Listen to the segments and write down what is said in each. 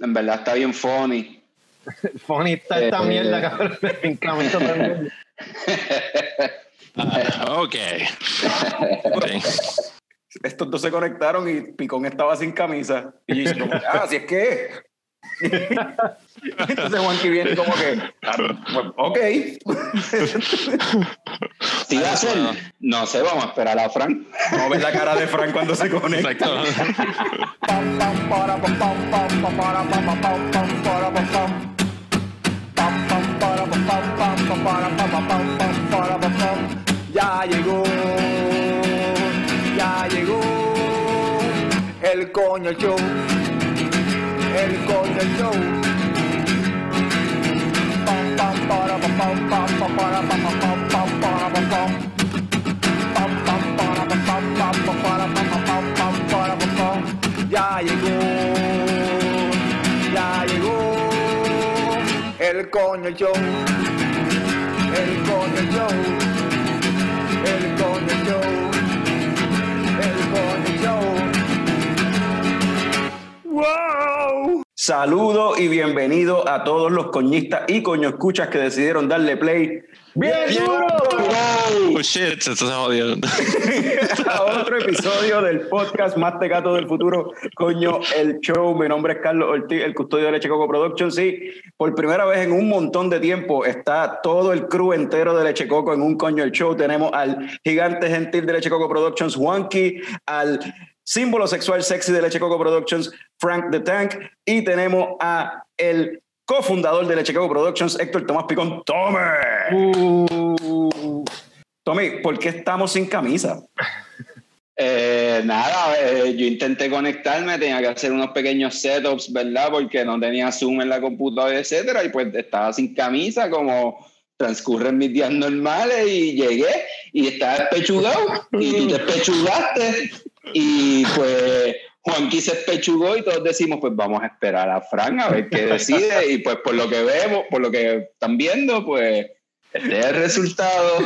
En verdad está bien funny. funny está esta Eh, mierda, cabrón. En camisa también. Ah, ok. Ok. Estos dos se conectaron y Picón estaba sin camisa. Y yo ah, así es que. Entonces Juanqui viene como que, ah, ok. Si va a ser, no sé, vamos a esperar a Frank. Vamos a ver la cara de Frank cuando se conecta. Exacto. Ya llegó, ya llegó el coño show, el show. Pam, pam, para, pam, pam, pam, pam, pam, pam, pam, pam, pam, pam. Pam, pam, pam. Ya llegó, ya llegó el coño el coño el coño el coño. ¡Wow! Saludo y bienvenido a todos los coñistas y coño escuchas que decidieron darle play bien Bien duro Oh shit, se se jodió. a otro episodio del podcast Más Tecato del Futuro, coño, el show. Mi nombre es Carlos Ortiz, el custodio de Leche Coco Productions. Y por primera vez en un montón de tiempo está todo el crew entero de Leche Coco en un coño el show. Tenemos al gigante gentil de Leche Coco Productions, Juanqui, al símbolo sexual sexy de Leche Coco Productions, Frank the Tank, y tenemos a el cofundador de Leche Coco Productions, Héctor Tomás Picón, Tommy. Uh, Tommy, ¿por qué estamos sin camisa? Eh, nada, eh, yo intenté conectarme, tenía que hacer unos pequeños setups, ¿verdad? Porque no tenía Zoom en la computadora, etcétera, y pues estaba sin camisa, como transcurren mis días normales, y llegué y estaba despechugado, y tú te espechugaste, y pues Juanqui se espechugó, y todos decimos, pues vamos a esperar a Fran a ver qué decide, y pues por lo que vemos, por lo que están viendo, pues este es el resultado.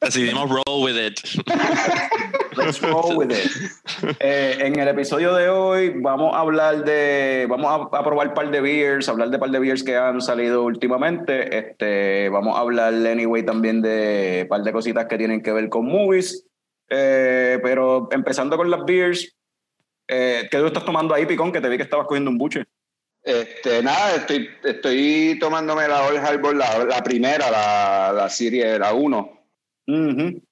Decidimos roll with it. Let's roll with it. Eh, en el episodio de hoy vamos a hablar de, vamos a, a probar un par de beers, hablar de un par de beers que han salido últimamente. Este, vamos a hablar anyway también de un par de cositas que tienen que ver con movies. Eh, pero empezando con las beers, eh, ¿qué tú estás tomando ahí, Picón? Que te vi que estabas cogiendo un buche. Este, nada, estoy, estoy tomándome la Old Harbor, la, la primera, la, la serie, la 1. Ujú.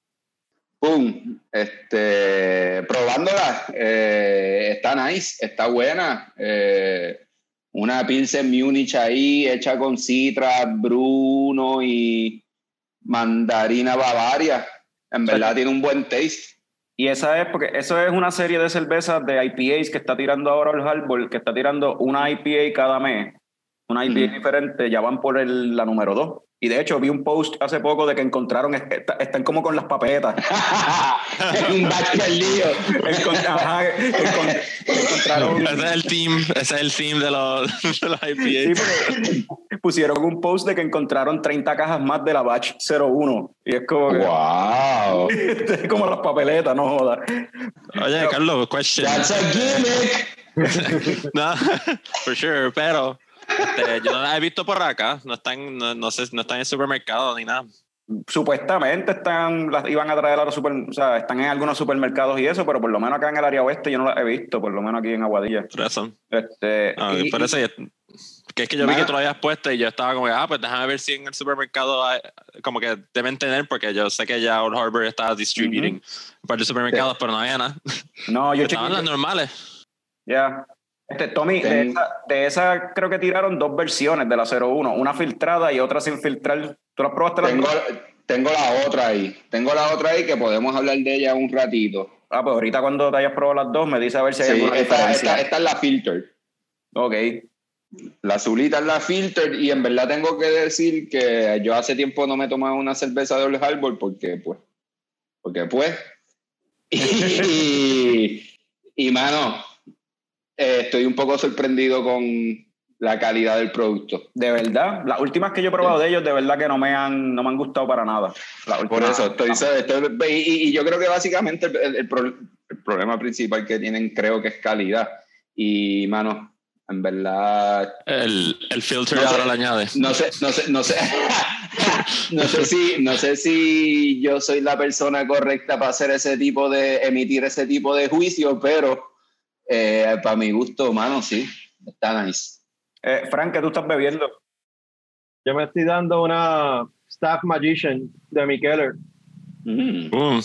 ¡Pum! Este, probándola. eh, está nice, está buena. eh, una Pilsen Munich ahí, hecha con citra, Bruno y mandarina Bavaria. En verdad tiene un buen taste. Y esa es, porque eso es una serie de cervezas de IPAs que está tirando ahora el Harbor, que está tirando una IPA cada mes, una IPA diferente, ya van por el- la número dos. Y de hecho vi un post hace poco de que encontraron, est- están como con las papeletas. un ajá, encon- encontraron, Ese es el team, ese es el team de los, de los sí, IPA. porque pusieron un post de que encontraron 30 cajas más de la batch 01. Y es como, que- ¡Wow! es como las papeletas, no jodas. Oye, Carlos, question. That's a gimmick. No, for sure, pero este, yo no las he visto por acá. No están, no, no sé, no están en el supermercado ni nada. supuestamente están las iban a traer a los super, o sea, están en algunos supermercados y eso, pero por lo menos acá en el área oeste yo no las he visto, por lo menos aquí en Aguadilla. Por eso. Este, Ah, y- por eso yo- que es que yo vi que tú lo habías puesto y yo estaba como, ah, pues déjame ver si en el supermercado hay- como que deben tener, porque yo sé que ya Old Harbor está distributing un par de supermercados, pero no había nada. no, yo Estaban las normales. ya. Este, Tommy, de esa, de esa creo que tiraron dos versiones de la 01, una filtrada y otra sin filtrar. ¿Tú las probaste las Tengo, dos? tengo la otra ahí. Tengo la otra ahí que podemos hablar de ella un ratito. Ah, pues ahorita cuando te hayas probado las dos me dice a ver si hay Sí, alguna esta, diferencia. esta- esta es la filter. Ok. La azulita es la filter y en verdad tengo que decir que yo hace tiempo no me he tomado una cerveza de Old Harbor porque pues, porque pues. Y, y mano, eh, estoy un poco sorprendido con la calidad del producto. De verdad, las últimas que yo he probado de ellos, de verdad que no me han, no me han gustado para nada. Por eso estoy, estoy- y, y- yo creo que básicamente el, el- el pro- el problema principal que tienen creo que es calidad. Y mano, En verdad, El, el filter No sé. ahora le añade. no sé, no sé, no sé, no sé si, no sé si yo soy la persona correcta para hacer ese tipo de, emitir ese tipo de juicio, pero eh, para mi gusto, mano, sí, está nice. Eh, Frank, ¿qué tú estás bebiendo? Yo me estoy dando una Staff Magician de Mikeller. Mm. Mm.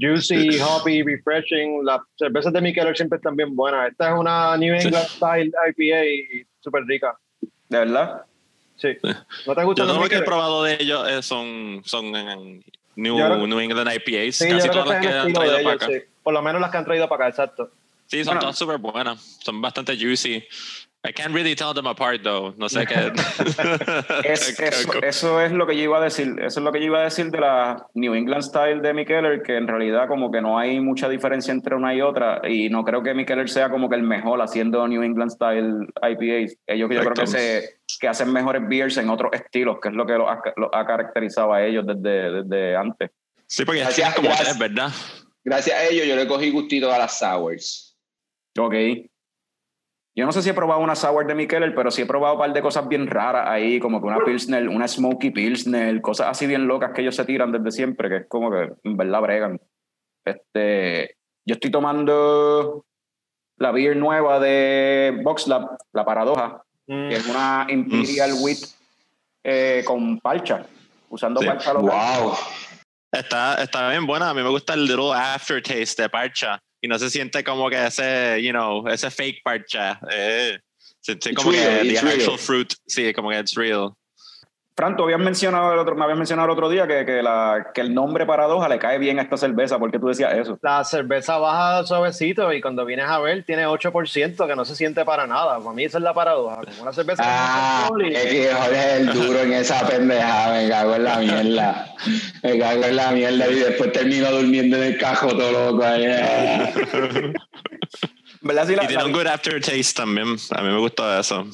Juicy, hoppy, refreshing. Las cervezas de Mikeller siempre están bien buenas. Esta es una New England Style IPA y súper rica. ¿De verdad? Sí. ¿No te Yo todo los lo que he probado de ellos eh, son, son en New, Yo creo- New England IPAs. Sí, yo Casi todas que las que han traído para ellos, acá. sí. Por lo menos las que han traído para acá, exacto. Sí, son Bueno. todas súper buenas. Son bastante juicy. I can't really tell them apart, though. No sé qué. Es- eso, eso es lo que yo iba a decir. Eso es lo que yo iba a decir de la New England Style de Mikeller, que en realidad como que no hay mucha diferencia entre una y otra. Y no creo que Mikeller sea como que el mejor haciendo New England Style IPAs. Ellos yo creo que, se, que hacen mejores beers en otros estilos, que es lo que los ha, los ha caracterizado a ellos desde, desde antes. Sí, porque Gracias, como gracias. tres, ¿verdad? Gracias a ello yo le cogí gustito a las sours. Ok. Yo no sé si he probado una sour de Mikeller, pero sí he probado un par de cosas bien raras ahí, como que una Pilsner, una Smoky Pilsner, cosas así bien locas que ellos se tiran desde siempre, que es como que en verdad bregan. Este, yo estoy tomando la beer nueva de Boxlab, la Paradoja, Mm. que es una Imperial Wheat eh, con parcha, usando Sí. parcha local. Wow. Está, está bien buena. A mí me gusta el little aftertaste de parcha. Y no se siente como que ese, you know, ese fake parcha. Eh, se siente como real, que the real. actual fruit. Sí, como que it's real. Fran, tú habías mencionado el otro, me habías mencionado el otro día que, que, la, que el nombre Paradoja le cae bien a esta cerveza, ¿por qué tú decías eso? La cerveza baja suavecito y cuando vienes a ver tiene 8% que no se siente para nada. Para mí esa es la paradoja. Como una cerveza Ah, alcohol y- es que Jorge es el duro en esa pendejada, me cago en la mierda. Me cago en la mierda y después termino durmiendo en el cajo todo loco. Y tiene la- un good aftertaste también. A mí me gustó eso.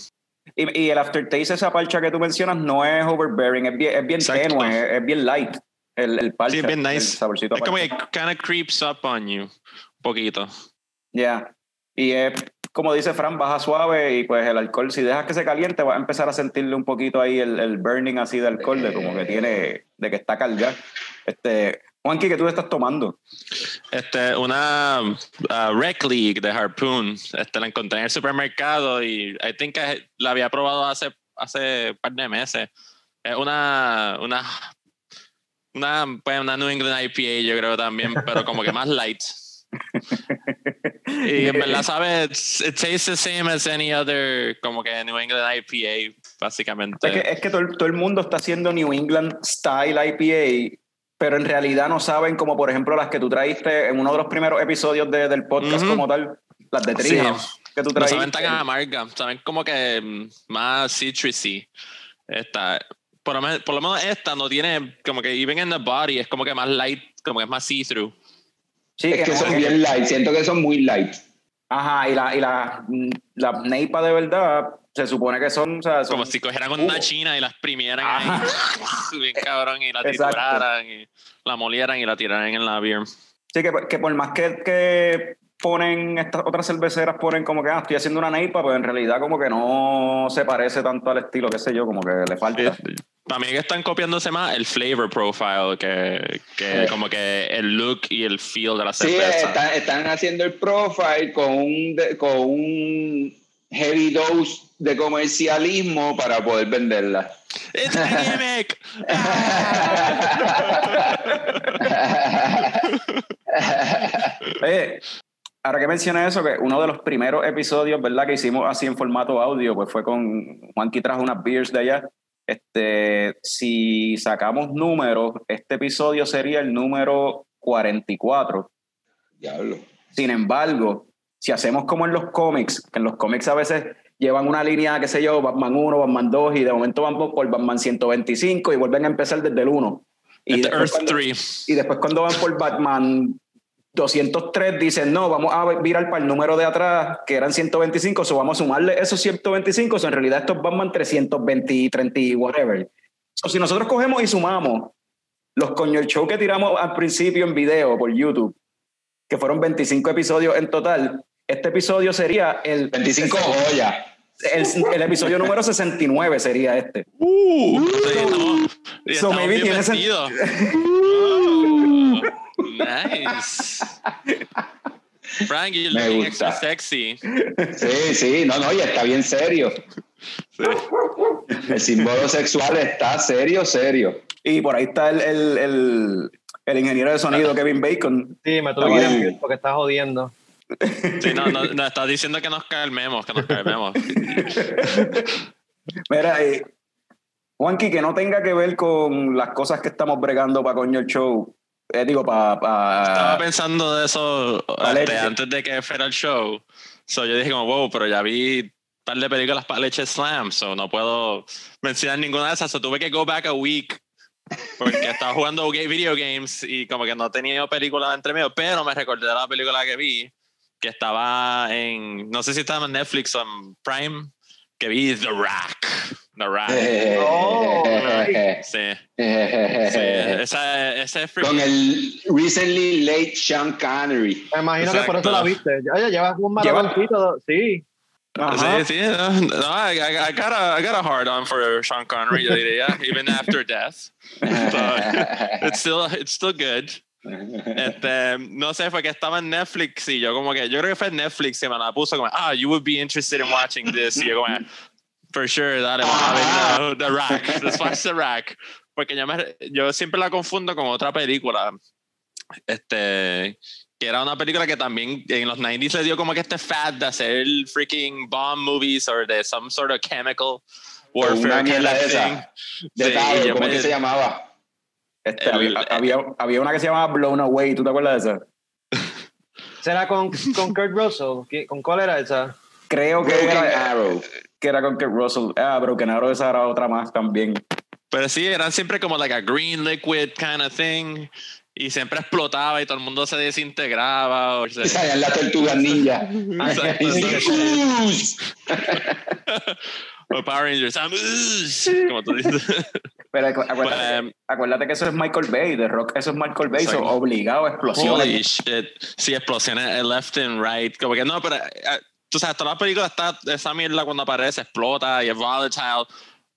Y, y el aftertaste, esa parcha que tú mencionas, no es overbearing, es bien, es bien tenue, es, bien light. El, el parcha, Sí, es bien el nice. saborcito a Es como que kind of creeps up on you. Un poquito. Ya. Y es, como dice Fran, baja suave y pues el alcohol, si dejas que se caliente, vas a empezar a sentirle un poquito ahí el, el burning así de alcohol, de como que tiene, de que está cargado. Este, Juanqui, ¿qué tú estás tomando? Este, una uh, Rec League de Harpoon. Este, la encontré en el supermercado y I think que la había probado hace, hace un par de meses. Es una, una, una, pues, una New England IPA, yo creo también, pero como que más light. Y en verdad, ¿sabes? It tastes the same as any other, como que New England IPA, básicamente. Es que, es que todo, todo el mundo está haciendo New England Style IPA, pero en realidad no saben, como por ejemplo las que tú traíste en uno de los primeros episodios de- del podcast Ujú. como tal, las de Sí. trigo que tú No traíste. saben tan amarga, saben como que mm, más citrusy. Esta, por lo, menos, por lo menos esta no tiene como que even in the body es como que más light, como que es más see-through. Sí, Es que no- son bien light, siento que son muy light. Ajá, y la, y la, la neipa de verdad se supone que son, o sea, son- Como si cogieran una Uh. china y la exprimieran Ajá. ahí, bien cabrón, y la trituraran, y la molieran y la tiraran en la beer. Sí, que, que por más que, que ponen estas otras cerveceras, ponen como que ah, estoy haciendo una neipa, pues en realidad como que no se parece tanto al estilo, qué sé yo, como que le falta. Mí que están copiándose más el flavor profile que, que Sí. como que el look y el feel de la Sí, cerveza. están, están haciendo el profile con un, con un heavy dose de comercialismo para poder venderla. It's a gimmick. Oye, ahora que mencioné eso, que uno de los primeros episodios, ¿verdad? Que hicimos así en formato audio, pues fue con Juanqui trajo unas beers de allá. Este, si sacamos números, este episodio sería el número 44. Diablo. Sin embargo, si hacemos como en los cómics, que en los cómics a veces llevan una línea, qué sé yo, Batman 1, Batman 2, y de momento van por Batman 125 y vuelven a empezar desde el 1. Y después Earth cuando- 3. y después cuando van por Batman 203 dicen, no, vamos a virar para el número de atrás, que eran 125, o vamos a sumarle esos 125, so en realidad estos Batman 320 y 30 y whatever. So, si nosotros cogemos y sumamos los coño el show que tiramos al principio en video por YouTube, que fueron 25 episodios en total, este episodio sería el 25 joyas. El, el, episodio número 69 sería este. Uh, sí, estamos, y So estamos maybe bien tiene nice. Frank, you're Me looking gusta. extra sexy. Sí, sí, no, no, y está bien serio. El símbolo sexual está serio, serio. Y por ahí está el, el, el, el ingeniero de sonido Kevin Bacon. Sí, me tuve Está que ir bien. porque estás jodiendo. Sí, no, no, no, estás diciendo que nos calmemos, que nos calmemos. Mira, eh, Juanqui, que no tenga que ver con las cosas que estamos bregando para coño el show. Eh, digo, para. Estaba pensando de eso Pa' este, antes de que fuera el show. So yo dije como, wow, pero ya vi un par de películas para Leche Slam, so no puedo mencionar ninguna de esas. So tuve que go back a week porque estaba jugando ga- video games y como que no tenía películas entre medio, pero me recordé de la película que vi, que estaba en, no sé si estaba en Netflix o en Prime, que vi The Rock. The Rock. Eh, eh, eh, oh, Sí, sí. Esa, ese es Con el recently late Sean Connery. Me imagino que por eso Exacto. la viste. Oye, llevas un Lleva- maratoncito. Sí. Ajá. Sí, sí. No, no, I, I, I got a, I got a hard on for Sean Connery, yo diría, even after death. So, it's still, it's still good. Este, no sé, fue que estaba en Netflix y yo como que, yo creo que fue Netflix y me la puso como, ah, you would be interested in watching this. Y yo como, for sure, dale, vamos a ver The, the Rack, let's watch The Rack. Porque yo, me, yo siempre la confundo con otra película, este, que era una película que también en los 90s le dio como que este fad de hacer freaking bomb movies or de some sort of chemical warfare Una mierda esa. De Sí, yo ¿cómo me- que se llamaba? Este, El- había, había, había una que se llamaba Blown Away, ¿tú te acuerdas de esa? ¿Será con, con Kurt Russell? ¿Qué- ¿Con cuál era esa? Creo que Broken era, Arrow. que era con Kurt Russell. Ah, Broken Arrow, esa era otra más también. Pero sí, eran siempre como like a green liquid kind of thing. Y siempre explotaba y todo el mundo se desintegraba. O sea, Y salían las tortugas ninja. O Power Rangers. Como tú dices. Pero acu- acuérdate, But, um, acuérdate que eso es Michael Bay, de Rock, eso es Michael Bay, so obligado a explosiones. Holy shit. Sí, explosiones eh, left and right. Como que no, pero eh, tú sabes, toda la película está, esa mierda cuando aparece explota y es volatile.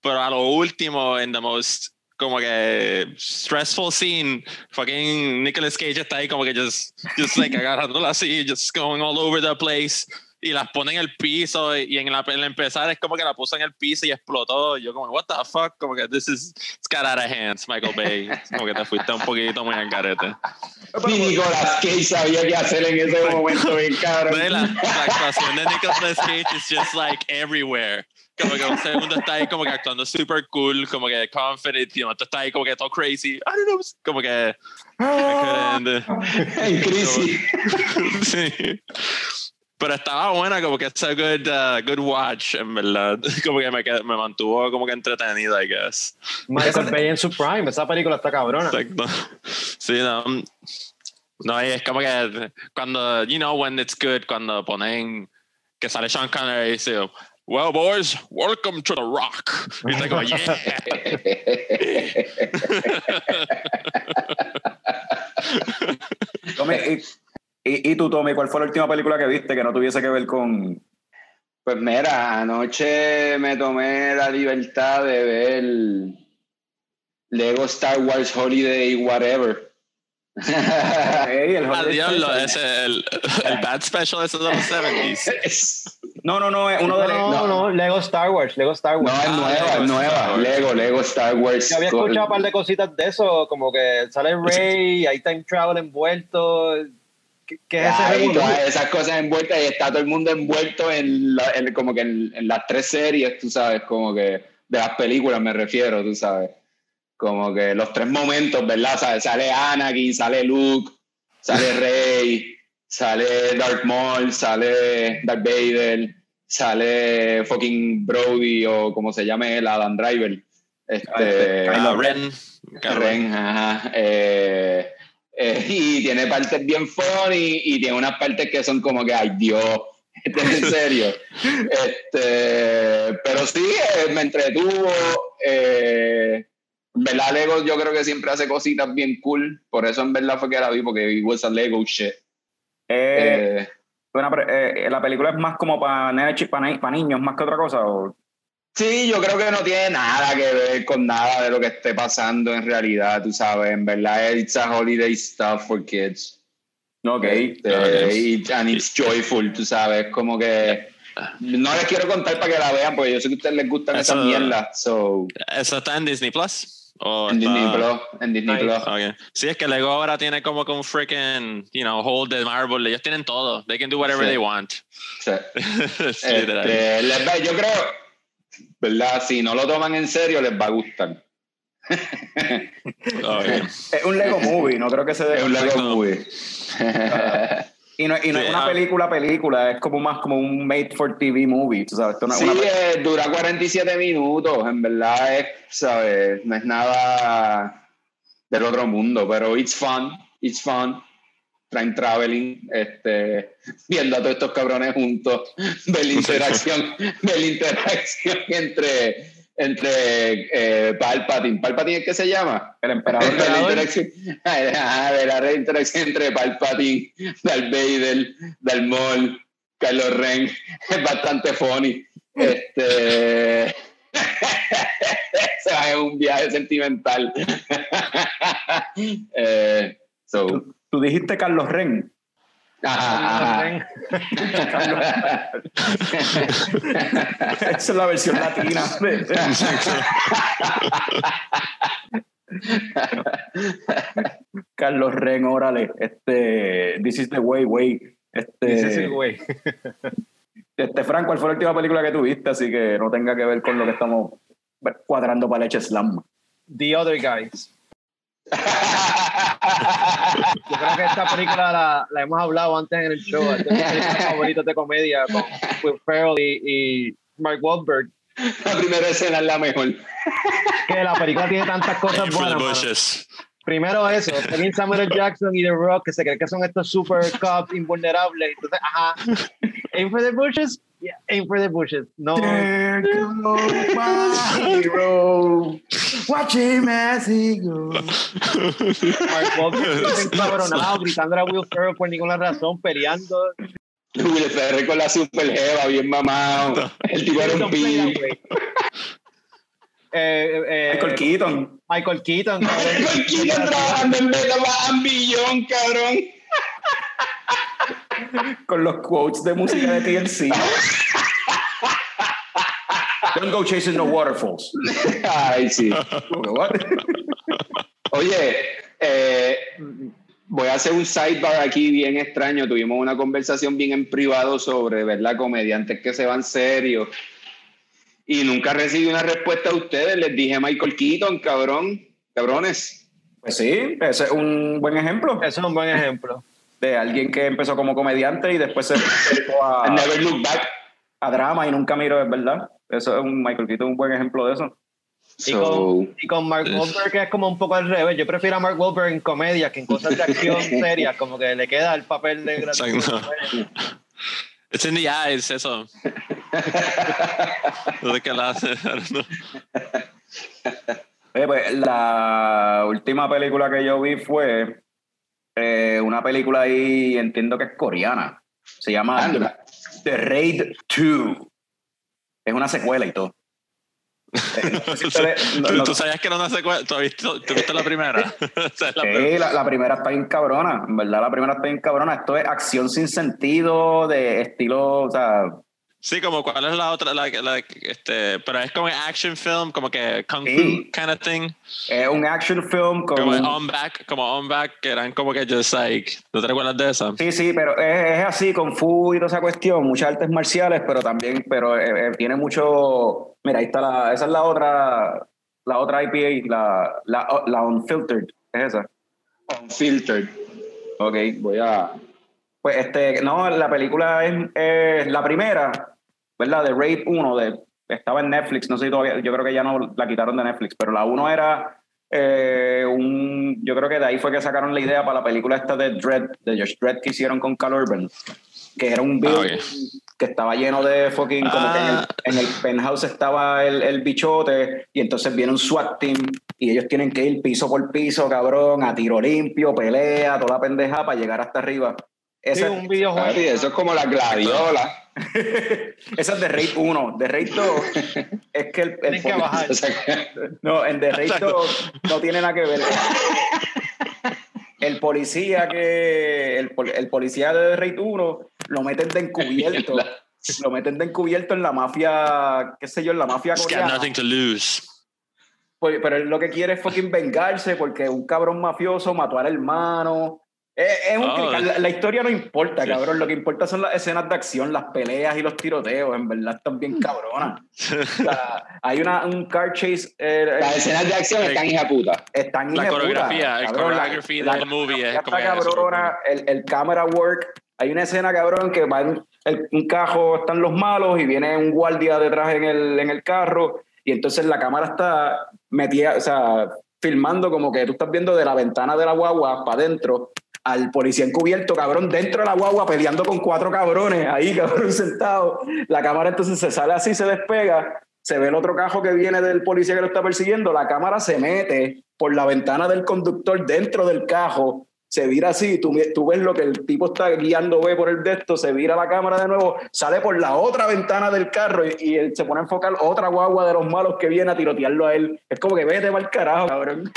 Pero a lo último, en the most como que stressful scene, fucking Nicolas Cage está ahí como que just, just like agarrándola así, just going all over the place. Y las pone en el piso y en la en empezar es como que la puso en el piso y explotó. Y yo como, what the fuck? Como que this is, it's got out of hands, Michael Bay. Como que te fuiste un poquito muy al garete. Ni Nicolas Cage sabía qué hacer en ese momento, bien y la, la actuación de Nicolas Cage is just like everywhere. Como que un segundo está ahí como que actuando super cool, como que confident, y otro está ahí como que todo crazy. I don't know, como que... En crisis. sí. Pero estaba buena, como que it's a good, uh, good watch, en verdad. Como que me, qued- me mantuvo como que entretenido, I guess. Michael Bay en su prime. Esa película está cabrona. Exacto. Sí, no. No, y es como que cuando, you know, when it's good, cuando ponen que sale Sean Connery y dice, well, boys, welcome to the rock. Y está como, yeah. Y, y, tú, Tommy, ¿cuál fue la última película que viste que no tuviese que ver con... Pues mira, anoche me tomé la libertad de ver Lego Star Wars Holiday Whatever. Ey, el Special. ese, el, el Bad Special ese de los 70s. No, no, no, es uno de... No, no, no. Lego Star Wars. Lego Star No, Wars. es Ah, nueva, es nueva. Lego, Lego Star Wars. Yo había escuchado un par de cositas de eso, como que sale Rey, hay time travel envuelto. ¿Qué, es ese Ay, revolú? todas esas cosas envueltas y está todo el mundo envuelto en, la- en- como que en, en las tres series, tú sabes, como que de las películas me refiero, tú sabes. Como que los tres momentos, ¿verdad? ¿Sabes? Sale Anakin, sale Luke, sale Rey, sale Darth Maul, sale Darth Vader, sale fucking Brody o como se llame él, Adam Driver. Este, Ah, Ren. Ren, ajá. Eh, eh, y tiene partes bien funny y tiene unas partes que son como que, ay Dios, este es en serio. este, pero sí, eh, me entretuvo. Eh, verdad, Lego yo creo que siempre hace cositas bien cool. Por eso en verdad fue que la vi, porque was a Lego shit. Eh, Eh, Bueno, pero, eh, la película es más como para para niños, más que otra cosa. ¿o? Sí, yo creo que no tiene nada que ver con nada de lo que esté pasando en realidad, tú sabes. En verdad, it's a holiday stuff for kids. Ok. Este, Okay. y- and it's joyful, tú sabes. Como que no les quiero contar para que la vean, porque yo sé que a ustedes les gustan esas mierdas. So, ¿Eso está en Disney Plus? ¿O en está- Disney Plus. En Disney. Plus. Okay. Sí, es que Lego ahora tiene como que un freaking, you know, hold de Marvel. Ellos tienen todo. They can do whatever Sí. they want. Sí. Este, les yo creo, ¿verdad? Si no lo toman en serio, les va a gustar. Okay. Es un Lego movie, no creo que se Es un Lego Perfecto. movie. Y no, y no Sí, es una ah. película, película, es como más como un made for TV movie, tú sabes. Esto no es Sí, una- eh, dura 47 minutos, en verdad es, ¿sabes? No es nada del otro mundo, pero it's fun, it's fun. Time traveling, este, viendo a todos estos cabrones juntos, ver la interacción, ver la interacción entre, entre eh, Palpatine. ¿Palpatine es que se llama? el emperador Ver la de interacción, ah, ver la interacción entre Palpatine, Darth Vader, Darth Maul, Kylo Ren, es bastante funny. Este, se va en un viaje sentimental. eh, so, Tú, dijiste Carlos Ren. ajá, ajá. Esa es la versión latina. Carlos Ren, órale. Este, This is the way, way. Este, Ese es el güey. este, Frank, ¿cuál fue la última película que tuviste? Así que no tenga que ver con lo que estamos cuadrando para Leche Slam. The Other Guys. Yo creo que esta película la, la hemos hablado antes en el show. Es de mis películas favoritas de comedia con Will Ferrell y, y Mark Wahlberg. La primera escena es la mejor. Que la película tiene tantas cosas buenas. Primero eso, también Samuel. Jackson y The Rock, que se creen que son estos super cops invulnerables. Entonces, ajá. Aim for the bushes? Yeah, aim for the bushes. No. There goes my hero. Watch him as he goes. Mark Wahlberg está encabronado, gritando a Will Ferrell por ninguna razón, peleando. Will Ferrell con la super jeva, bien mamado. El tipo era un play that pin. way. Eh, eh, Michael Keaton. Michael Keaton. Michael Keaton trabajando en Beta Billón, cabrón. con los quotes de música de TLC. Don't go chasing no waterfalls. Ay, sí. Oye, eh, voy a hacer un sidebar aquí bien extraño. Tuvimos una conversación bien en privado sobre, ¿verdad? Comediantes que se van serios. Y nunca recibí una respuesta de ustedes. Les dije Michael Keaton, cabrón. Cabrones. Pues sí, ese es un buen ejemplo Eso es un buen ejemplo. de alguien que empezó como comediante y después se dedicó a, Never look back. a drama y nunca miró, es verdad. Eso es un Michael Keaton, un buen ejemplo de eso. Y, So, con, y con Mark Wahlberg que es como un poco al revés. Yo prefiero a Mark Wahlberg en comedia que en cosas de acción serias, como que le queda el papel de. It's in the eyes, eso. No sé qué la hace. Oye, pues, la última película que yo vi fue eh, una película ahí, entiendo que es coreana. Se llama Anda. The Raid 2. Es una secuela y todo. Eh, no sé si ustedes- no- ¿Tú, no- tú sabías que era una secuela? ¿Tú, ¿tú viste la primera? O sea, la Sí, la, la primera está bien cabrona, en verdad la primera está bien cabrona. Esto es acción sin sentido, de estilo, o sea, Sí, como cuál es la otra, la, la- este, pero es como action film, como que kung fu Sí. kind of thing, es un action film con... como on back, como on back, que eran como que just like, ¿no te recuerdas de esa? Sí, sí, pero es, es así, con fu y toda esa cuestión, muchas artes marciales, pero también, pero eh, eh, tiene mucho, mira, ahí está la, esa es la otra, la otra IPA, la, la, la Unfiltered, es esa. Unfiltered. Ok, Voy a. Pues este, no, la película es, es la primera, ¿verdad? De Raid 1, de, estaba en Netflix, no sé si todavía, yo creo que ya no la quitaron de Netflix, pero la 1 era eh, un, yo creo que de ahí fue que sacaron la idea para la película esta de Dread, de Josh Dredd que hicieron con Cal Urban, que era un Ah, building ok. que estaba lleno de fucking, como que en el, Ah. en el penthouse estaba el, el bichote y entonces viene un SWAT team y ellos tienen que ir piso por piso, cabrón, a tiro limpio, pelea, toda pendeja para llegar hasta arriba Sí, Esa, un videojuego. Eso es como la gladiola. esa es de Raid 1. De Raid 2 es que el, el que bajar. No, en The Raid 2 no tiene nada que ver. El policía que. El, el policía de The Raid 1 lo meten de encubierto. lo meten de encubierto en la mafia, qué sé yo, en la mafia coreana. nothing to lose. Pues, pero él lo que quiere es fucking vengarse porque un cabrón mafioso mató al hermano. Es, es un Oh. la, la historia no importa, cabrón. Lo que importa son las escenas de acción, las peleas y los tiroteos. En verdad están bien cabronas. O sea, hay una, un car chase. eh, Las escenas de acción están hija puta. están La coreografía, el cabrón, la- choreography la del movie es como cabrona, el, el camera work. Hay una escena, cabrón, que va en el- un cajo, están los malos y viene un guardia detrás en el, en el carro y entonces la cámara está metida, o sea, filmando como que tú estás viendo de la ventana de la guagua para adentro al policía encubierto, cabrón, dentro de la guagua peleando con cuatro cabrones ahí, cabrón, sentado. La cámara entonces se sale así, se despega, se ve el otro cajo que viene del policía que lo está persiguiendo, la cámara se mete por la ventana del conductor dentro del cajo, se vira así, tú, tú ves lo que el tipo está guiando, ve por el de esto, se vira la cámara de nuevo, sale por la otra ventana del carro y, y él se pone a enfocar otra guagua de los malos que viene a tirotearlo a él. Es como que vete mal carajo, cabrón.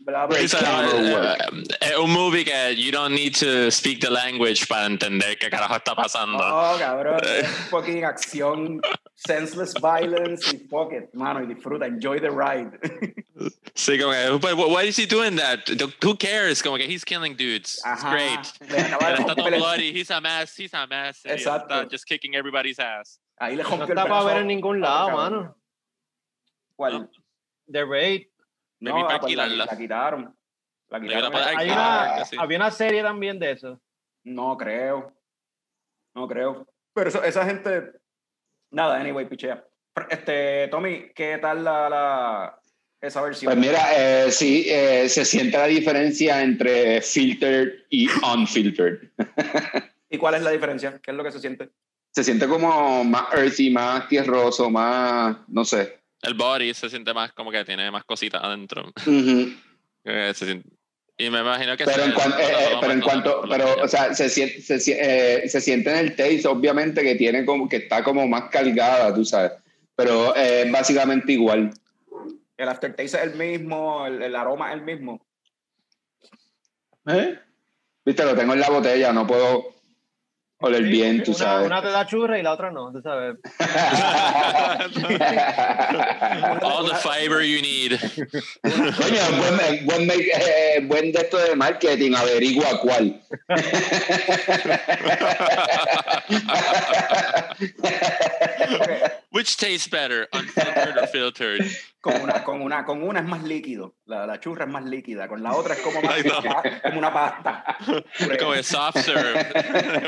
Bla, bla, It's a- camera eh, eh, un movie que you don't need to speak the language para entender qué carajo está pasando. No, cabrón, es fucking acción, senseless violence y fuck it, mano, y disfruta, enjoy the ride. Sí, como que, but why is he doing that? Who cares? Como que he's killing dudes. It's great. Le acaba de está todo bloody, he's a mess, he's a mess. y Exacto. Está just kicking everybody's ass. Ahí le No rompió el está para brazo. ver en ningún lado, Cabrón. mano. ¿Cuál? The Raid. Me No, pues la, quitaron. La La quitaron. quitaron para- Hay Ah, una, sí. había una serie también de eso. No creo. No creo. Pero eso- esa gente. Nada, anyway, pichea. Este, Tommy, ¿qué tal la, la- esa versión? Pues mira, eh, sí, eh, se siente la diferencia entre filtered y unfiltered. ¿Y cuál es la diferencia? ¿Qué es lo que se siente? Se siente como más earthy, más tierroso, más, no sé. El body se siente más como que tiene más cositas adentro. Ujú. Eh, se siente- y me imagino que Pero en, cuan- eh, eh, pero en cuanto, pero, o sea, se siente, se, eh, se siente en el taste, obviamente, que tiene como, que está como más cargada, tú sabes. Pero eh, es básicamente igual. El aftertaste es el mismo, el, el aroma es el mismo. ¿Eh? Viste, lo tengo en la botella, no puedo oler bien, tú una, sabes. Una te da churra y la otra no, tú sabes. All the fiber you need. Coño, buen, buen, make- eh, buen de esto de marketing, averigua cuál. Which tastes better, unfiltered or filtered? Con una, con una, con una es más líquido. La, la churra es más líquida. Con la otra es como, más, como una pasta. Como de soft serve.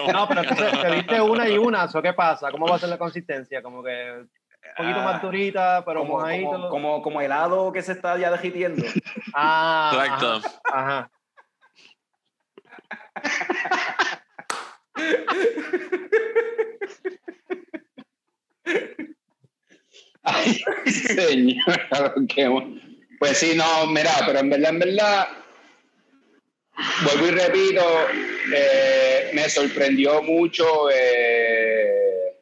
No, pero tú te, te diste una y una, ¿eso qué pasa? ¿Cómo va a ser la consistencia? Como que un poquito Ah, más durita, pero como, mojadito. como, como, como helado que se está ya derritiendo. Ah, Exacto. Ajá. ajá. Ay, señor. qué bu- Pues sí, no, mira, pero en verdad, en verdad, vuelvo y repito, eh, me sorprendió mucho eh,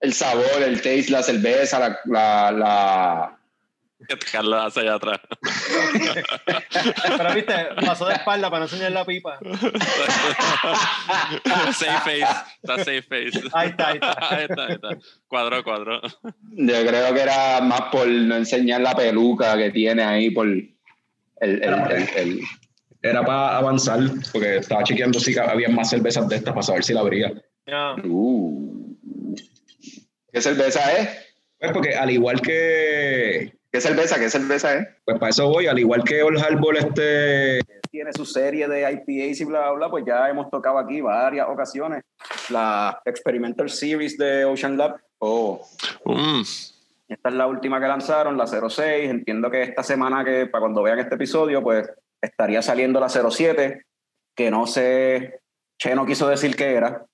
el sabor, el taste, la cerveza, la, la- Que Carlos hace allá atrás. Pero viste, pasó de espalda para no enseñar la pipa. safe face. Está safe face. Ahí está, ahí está. Ahí está, ahí está. Cuadro, cuadro. yo creo que era más por no enseñar la peluca que tiene ahí por el, el, el- el- Era para avanzar, porque estaba chequeando si había más cervezas de estas para saber si la abría. Ya. Uh. ¿Qué cerveza es? Pues porque al igual que, ¿Qué cerveza? ¿Qué cerveza es? pues para eso voy, al igual que Old Harbor, este, Tiene su serie de IPAs y bla, bla, bla, pues ya hemos tocado aquí varias ocasiones. La Experimental Series de Ocean Lab. Oh. Mm. Esta es la última que lanzaron, la 06. Entiendo que esta semana, que para cuando vean este episodio, pues estaría saliendo la 07, que no sé, Che no quiso decir qué era.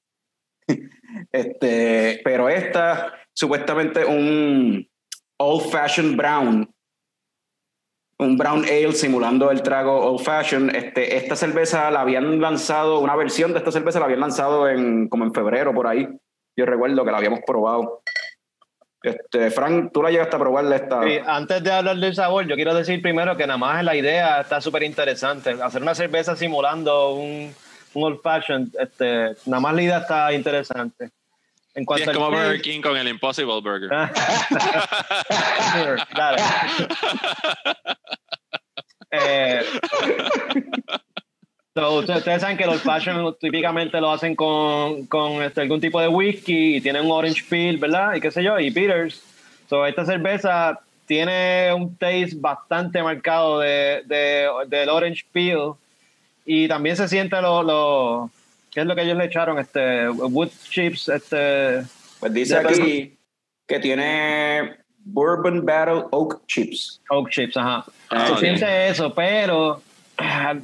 este, pero esta, supuestamente un old fashioned brown, un brown ale simulando el trago old fashion. Este, esta cerveza la habían lanzado, una versión de esta cerveza la habían lanzado en, como en febrero por ahí. Yo recuerdo que la habíamos probado. Este, Frank, tú la llegaste a probarla esta. Sí, antes de hablar del sabor, yo quiero decir primero que nada más la idea está súper interesante. Hacer una cerveza simulando un, un old fashion, este, nada más la idea está interesante. En Sí, cuanto es al como Burger King con el Impossible Burger. Dale. Eh, so, ustedes, ustedes saben que los fashion típicamente lo hacen con, con este, algún tipo de whisky y tienen un orange peel, ¿verdad? Y qué sé yo, y bitters. So, esta cerveza tiene un taste bastante marcado de, de- del orange peel y también se siente lo, lo ¿qué es lo que ellos le echaron? Este, wood chips, este, Pues dice aquí que tiene Bourbon Battle Oak Chips. Oak chips, ajá. Ah, Se siente eso, pero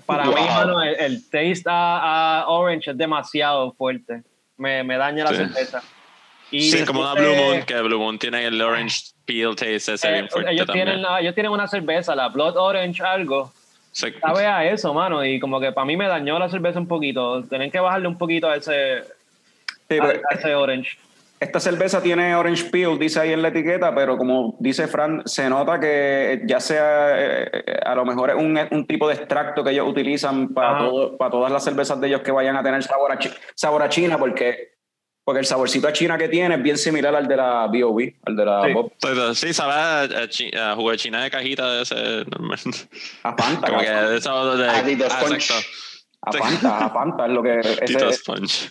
para mí, Wow. mano, el, el taste a, a orange es demasiado fuerte. Me, me daña la Sí. cerveza. Y Sí, después como una Blue Moon, que Blue Moon tiene el orange peel taste ese eh, bien fuerte ellos, también. tienen, la- ellos tienen una cerveza, la Blood Orange algo. Sí. Sabe a eso, mano. Y como que para mí me dañó la cerveza un poquito. Tienen que bajarle un poquito a ese, Sí, a, pero a ese orange. Esta cerveza tiene orange peel, dice ahí en la etiqueta, pero como dice Fran, se nota que ya sea eh, a lo mejor es un, un tipo de extracto que ellos utilizan para, todo- para todas las cervezas de ellos que vayan a tener sabor a, chi- sabor a China, porque, porque el saborcito a China que tiene es bien similar al de la B.O.B., al de la Sí. Bob. Sí, Sí, sabe a, a chi- a jugo de china de cajita de ese. A Fanta, Como que de esa de. Ah, Tito ah, Sponge. exacto. a Fanta, a Fanta es lo que... ese- Tito Sponge.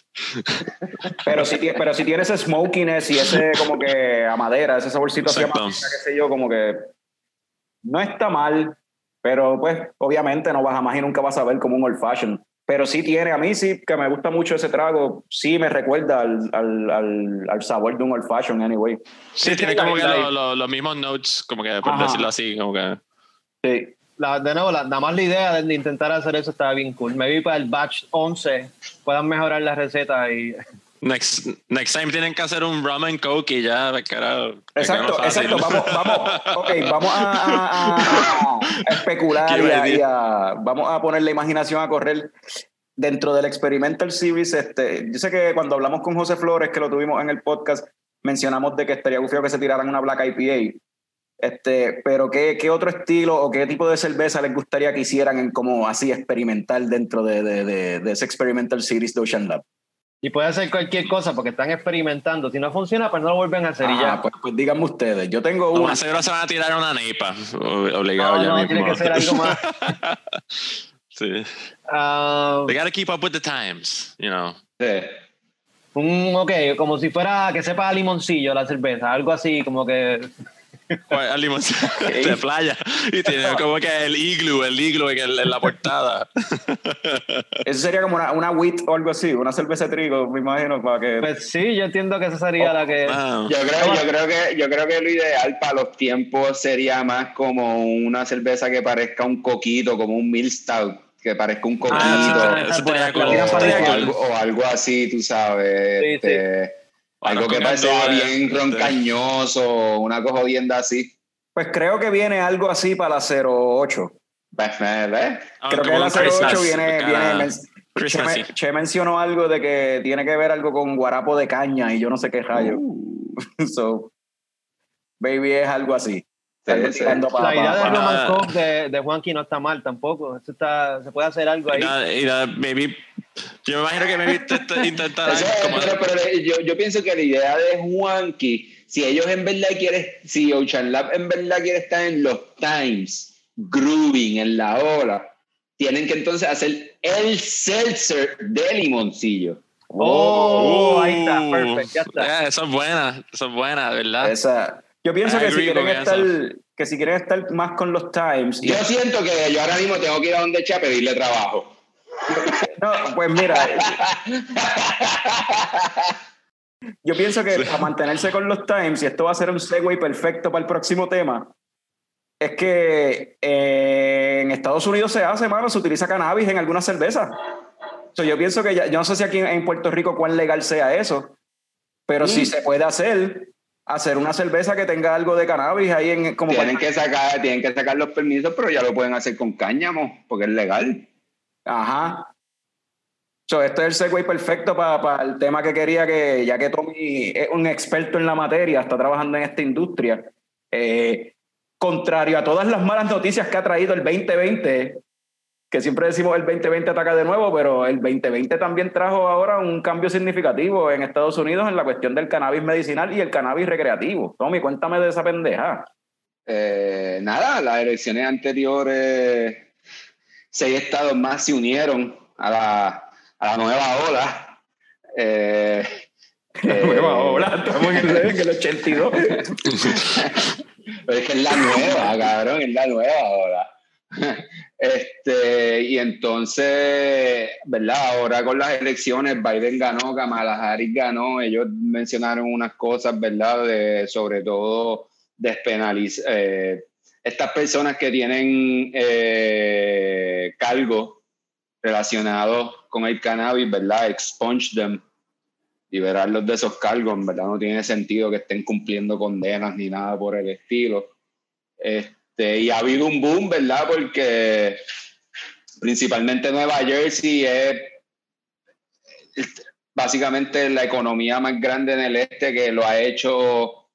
pero, si, pero si tiene ese smokiness y ese como que a madera, ese saborcito así a madera, qué sé yo, como que no está mal, pero pues obviamente no vas a más y nunca vas a ver como un old fashion. Pero sí tiene, a mí sí que me gusta mucho ese trago, sí me recuerda al, al, al, al sabor de un old fashion anyway. Sí, Sí, tiene como que la- lo- lo- los mismos notes, como que por Ajá. decirlo así, como que. Sí. La, de nuevo, la- nada más la idea de intentar hacer eso estaba bien cool. Maybe para el batch 11 puedan mejorar la receta y Next, next time tienen que hacer un rum and coke y ya, carajo. Exacto, exacto. Vamos, vamos, ok, vamos a, a- a- a especular y y a- vamos a poner la imaginación a correr dentro del Experimental Series. Este, yo sé que cuando hablamos con José Flores, que lo tuvimos en el podcast, mencionamos de que estaría gufio que se tiraran una Black IPA. Este, pero ¿qué, ¿qué otro estilo o qué tipo de cerveza les gustaría que hicieran en como así experimental dentro de, de, de- de ese Experimental Series de Ocean Lab? Y puede hacer cualquier cosa porque están experimentando. Si no funciona, pues no lo vuelven a hacer y Ajá, ya. pues, pues díganme ustedes. Yo tengo una. seguro se van a tirar una neipa, o- obligado No, ya no, mismo. tiene que ser algo más. sí. Ah, They gotta keep up with the times, you know. Sí. un, ok, como si fuera que sepa limoncillo la cerveza. Algo así, como que. Pues, al limón de playa. Y tiene como que el igloo, el igloo en, el- en la portada. Eso sería como una, una wheat o algo así, una cerveza de trigo, me imagino, para que... Pues sí, yo entiendo que esa sería la que. Wow. Yo creo, yo, creo que, yo creo que lo ideal para los tiempos sería más como una cerveza que parezca un coquito, como un Mill Stout, que parezca un coquito. Ah, para estaría o, o algo así, tú sabes. Sí, sí. Algo que gandules, bien este. roncañoso, una cosa jodienda así. Pues creo que viene algo así para la 08. Pues, ¿ves? Ah, creo que la un 08 Christmas, viene... cara viene men- che, mencionó algo de que tiene que ver algo con guarapo de caña y yo no sé qué rayo. so, baby es algo así. Sí. pa- La idea de Roman. Coke de, de Juanqui no está mal tampoco. Eso está, se puede hacer algo Y ahí. nada- y nada, maybe, yo me imagino que te- intentarán Eso, como pero, pero yo, yo pienso que la idea de Juanqui, si ellos en verdad quieren, si Ocean Lab en verdad quiere estar en los times, grooving en la ola, tienen que entonces hacer el seltzer de limoncillo. Oh, ahí está, perfecto, ya está. yeah, eso es buena, eso es buena, ¿verdad? Esa. Yo pienso I que si quieren estar, que si quieren estar más con los times, y- Yo siento que yo ahora mismo tengo que ir a donde Eche a pedirle trabajo. no, pues mira, yo pienso que para mantenerse con los times, y esto va a ser un segue perfecto para el próximo tema, es que eh, en Estados Unidos se hace, mano, se utiliza cannabis en algunas cervezas. So, yo pienso que ya, yo no sé si aquí en Puerto Rico cuán legal sea eso, pero si se puede hacer, hacer una cerveza que tenga algo de cannabis ahí en como tienen que sacar tienen que sacar los permisos pero ya lo pueden hacer con cáñamo porque es legal. Ajá. So, esto es el segue perfecto para el tema que quería que ya que Tommy es un experto en la materia está trabajando en esta industria eh, contrario a todas las malas noticias que ha traído el 2020 que siempre decimos el 2020 ataca de nuevo, pero el 2020 también trajo ahora un cambio significativo en Estados Unidos en la cuestión del cannabis medicinal y el cannabis recreativo. Tommy, cuéntame de esa pendeja. Eh, nada, las elecciones anteriores, seis estados más se unieron a la, a la nueva ola. Eh, la nueva ola, estamos en el 82. pero es que es la nueva, cabrón, es la nueva ola. Este, y entonces, ¿verdad? Ahora con las elecciones, Biden ganó, Kamala Harris ganó, ellos mencionaron unas cosas, ¿verdad? De, sobre todo despenalizar. Eh, estas personas que tienen eh, cargos relacionados con el cannabis, ¿verdad? Expunge them, liberarlos de esos cargos, ¿verdad? No tiene sentido que estén cumpliendo condenas ni nada por el estilo. Este, este, y ha habido un boom, ¿verdad? Porque principalmente Nueva Jersey es básicamente la economía más grande en el este que lo ha hecho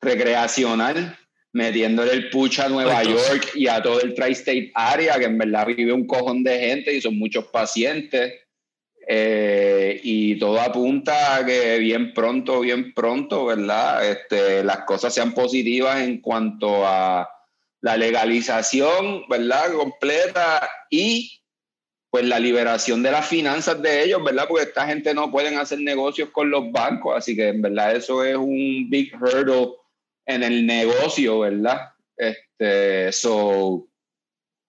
recreacional, metiéndole el pucha a Nueva York y a todo el tri-state area, que en verdad vive un cojón de gente y son muchos pacientes. Eh, y todo apunta a que bien pronto, bien pronto, ¿verdad? Este, las cosas sean positivas en cuanto a la legalización, ¿verdad? Completa y pues la liberación de las finanzas de ellos, ¿verdad? Porque esta gente no pueden hacer negocios con los bancos, así que en verdad eso es un big hurdle en el negocio, ¿verdad? Este, so,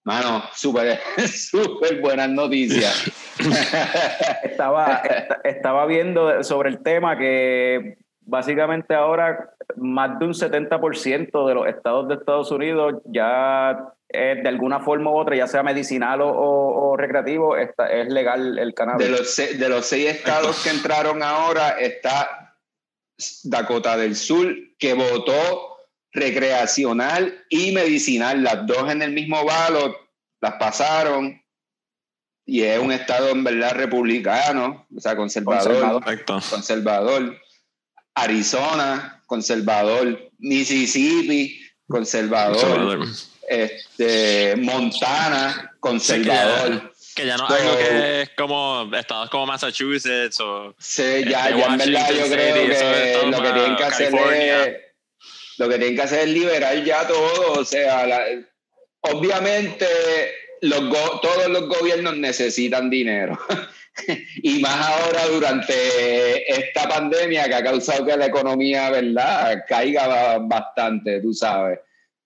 mano, súper, súper buenas noticias. estaba, estaba viendo sobre el tema que básicamente ahora más de un 70% de los estados de Estados Unidos ya de alguna forma u otra, ya sea medicinal o, recreativo, está, es legal el cannabis. De los, de los seis estados que entraron ahora está Dakota del Sur, que votó recreacional y medicinal, las dos en el mismo balo, las pasaron. Y es un estado en verdad republicano, o sea, conservador. conservador. Arizona, conservador, Mississippi, conservador, Este, Montana, conservador. que, ya no es algo que es como estados como Massachusetts o sí, ya, este, ya en verdad yo creo que lo que tienen que hacer es lo que tienen que hacer es liberar ya todo, o sea, obviamente los todos los gobiernos necesitan dinero. y más ahora durante esta pandemia que ha causado que la economía, ¿verdad?, caiga bastante, tú sabes.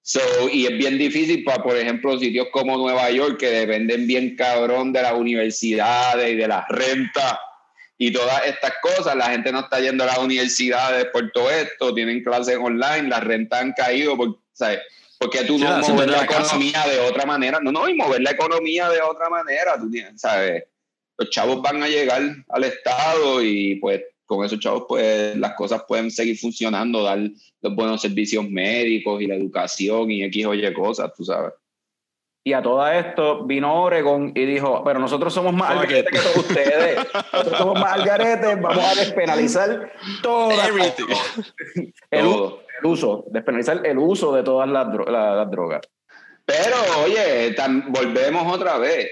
So, y es bien difícil para, por ejemplo, sitios como Nueva York, que dependen bien cabrón de las universidades y de las rentas y todas estas cosas. La gente no está yendo a las universidades por todo esto, tienen clases online, las rentas han caído, por, ¿sabes? Porque tú no mover la, economía de otra manera. No, no, y mover la economía de otra manera, tú ¿sabes? Los chavos van a llegar al Estado y pues con esos chavos pues las cosas pueden seguir funcionando, dar los buenos servicios médicos y la educación y X o Y cosas, tú sabes. Y a todo esto vino Oregon y dijo, pero nosotros somos más algaretes que todos ustedes. Nosotros somos más algaretes, vamos a despenalizar todo el, uso, despenalizar el uso de todas las, las drogas. Pero, oye, volvemos otra vez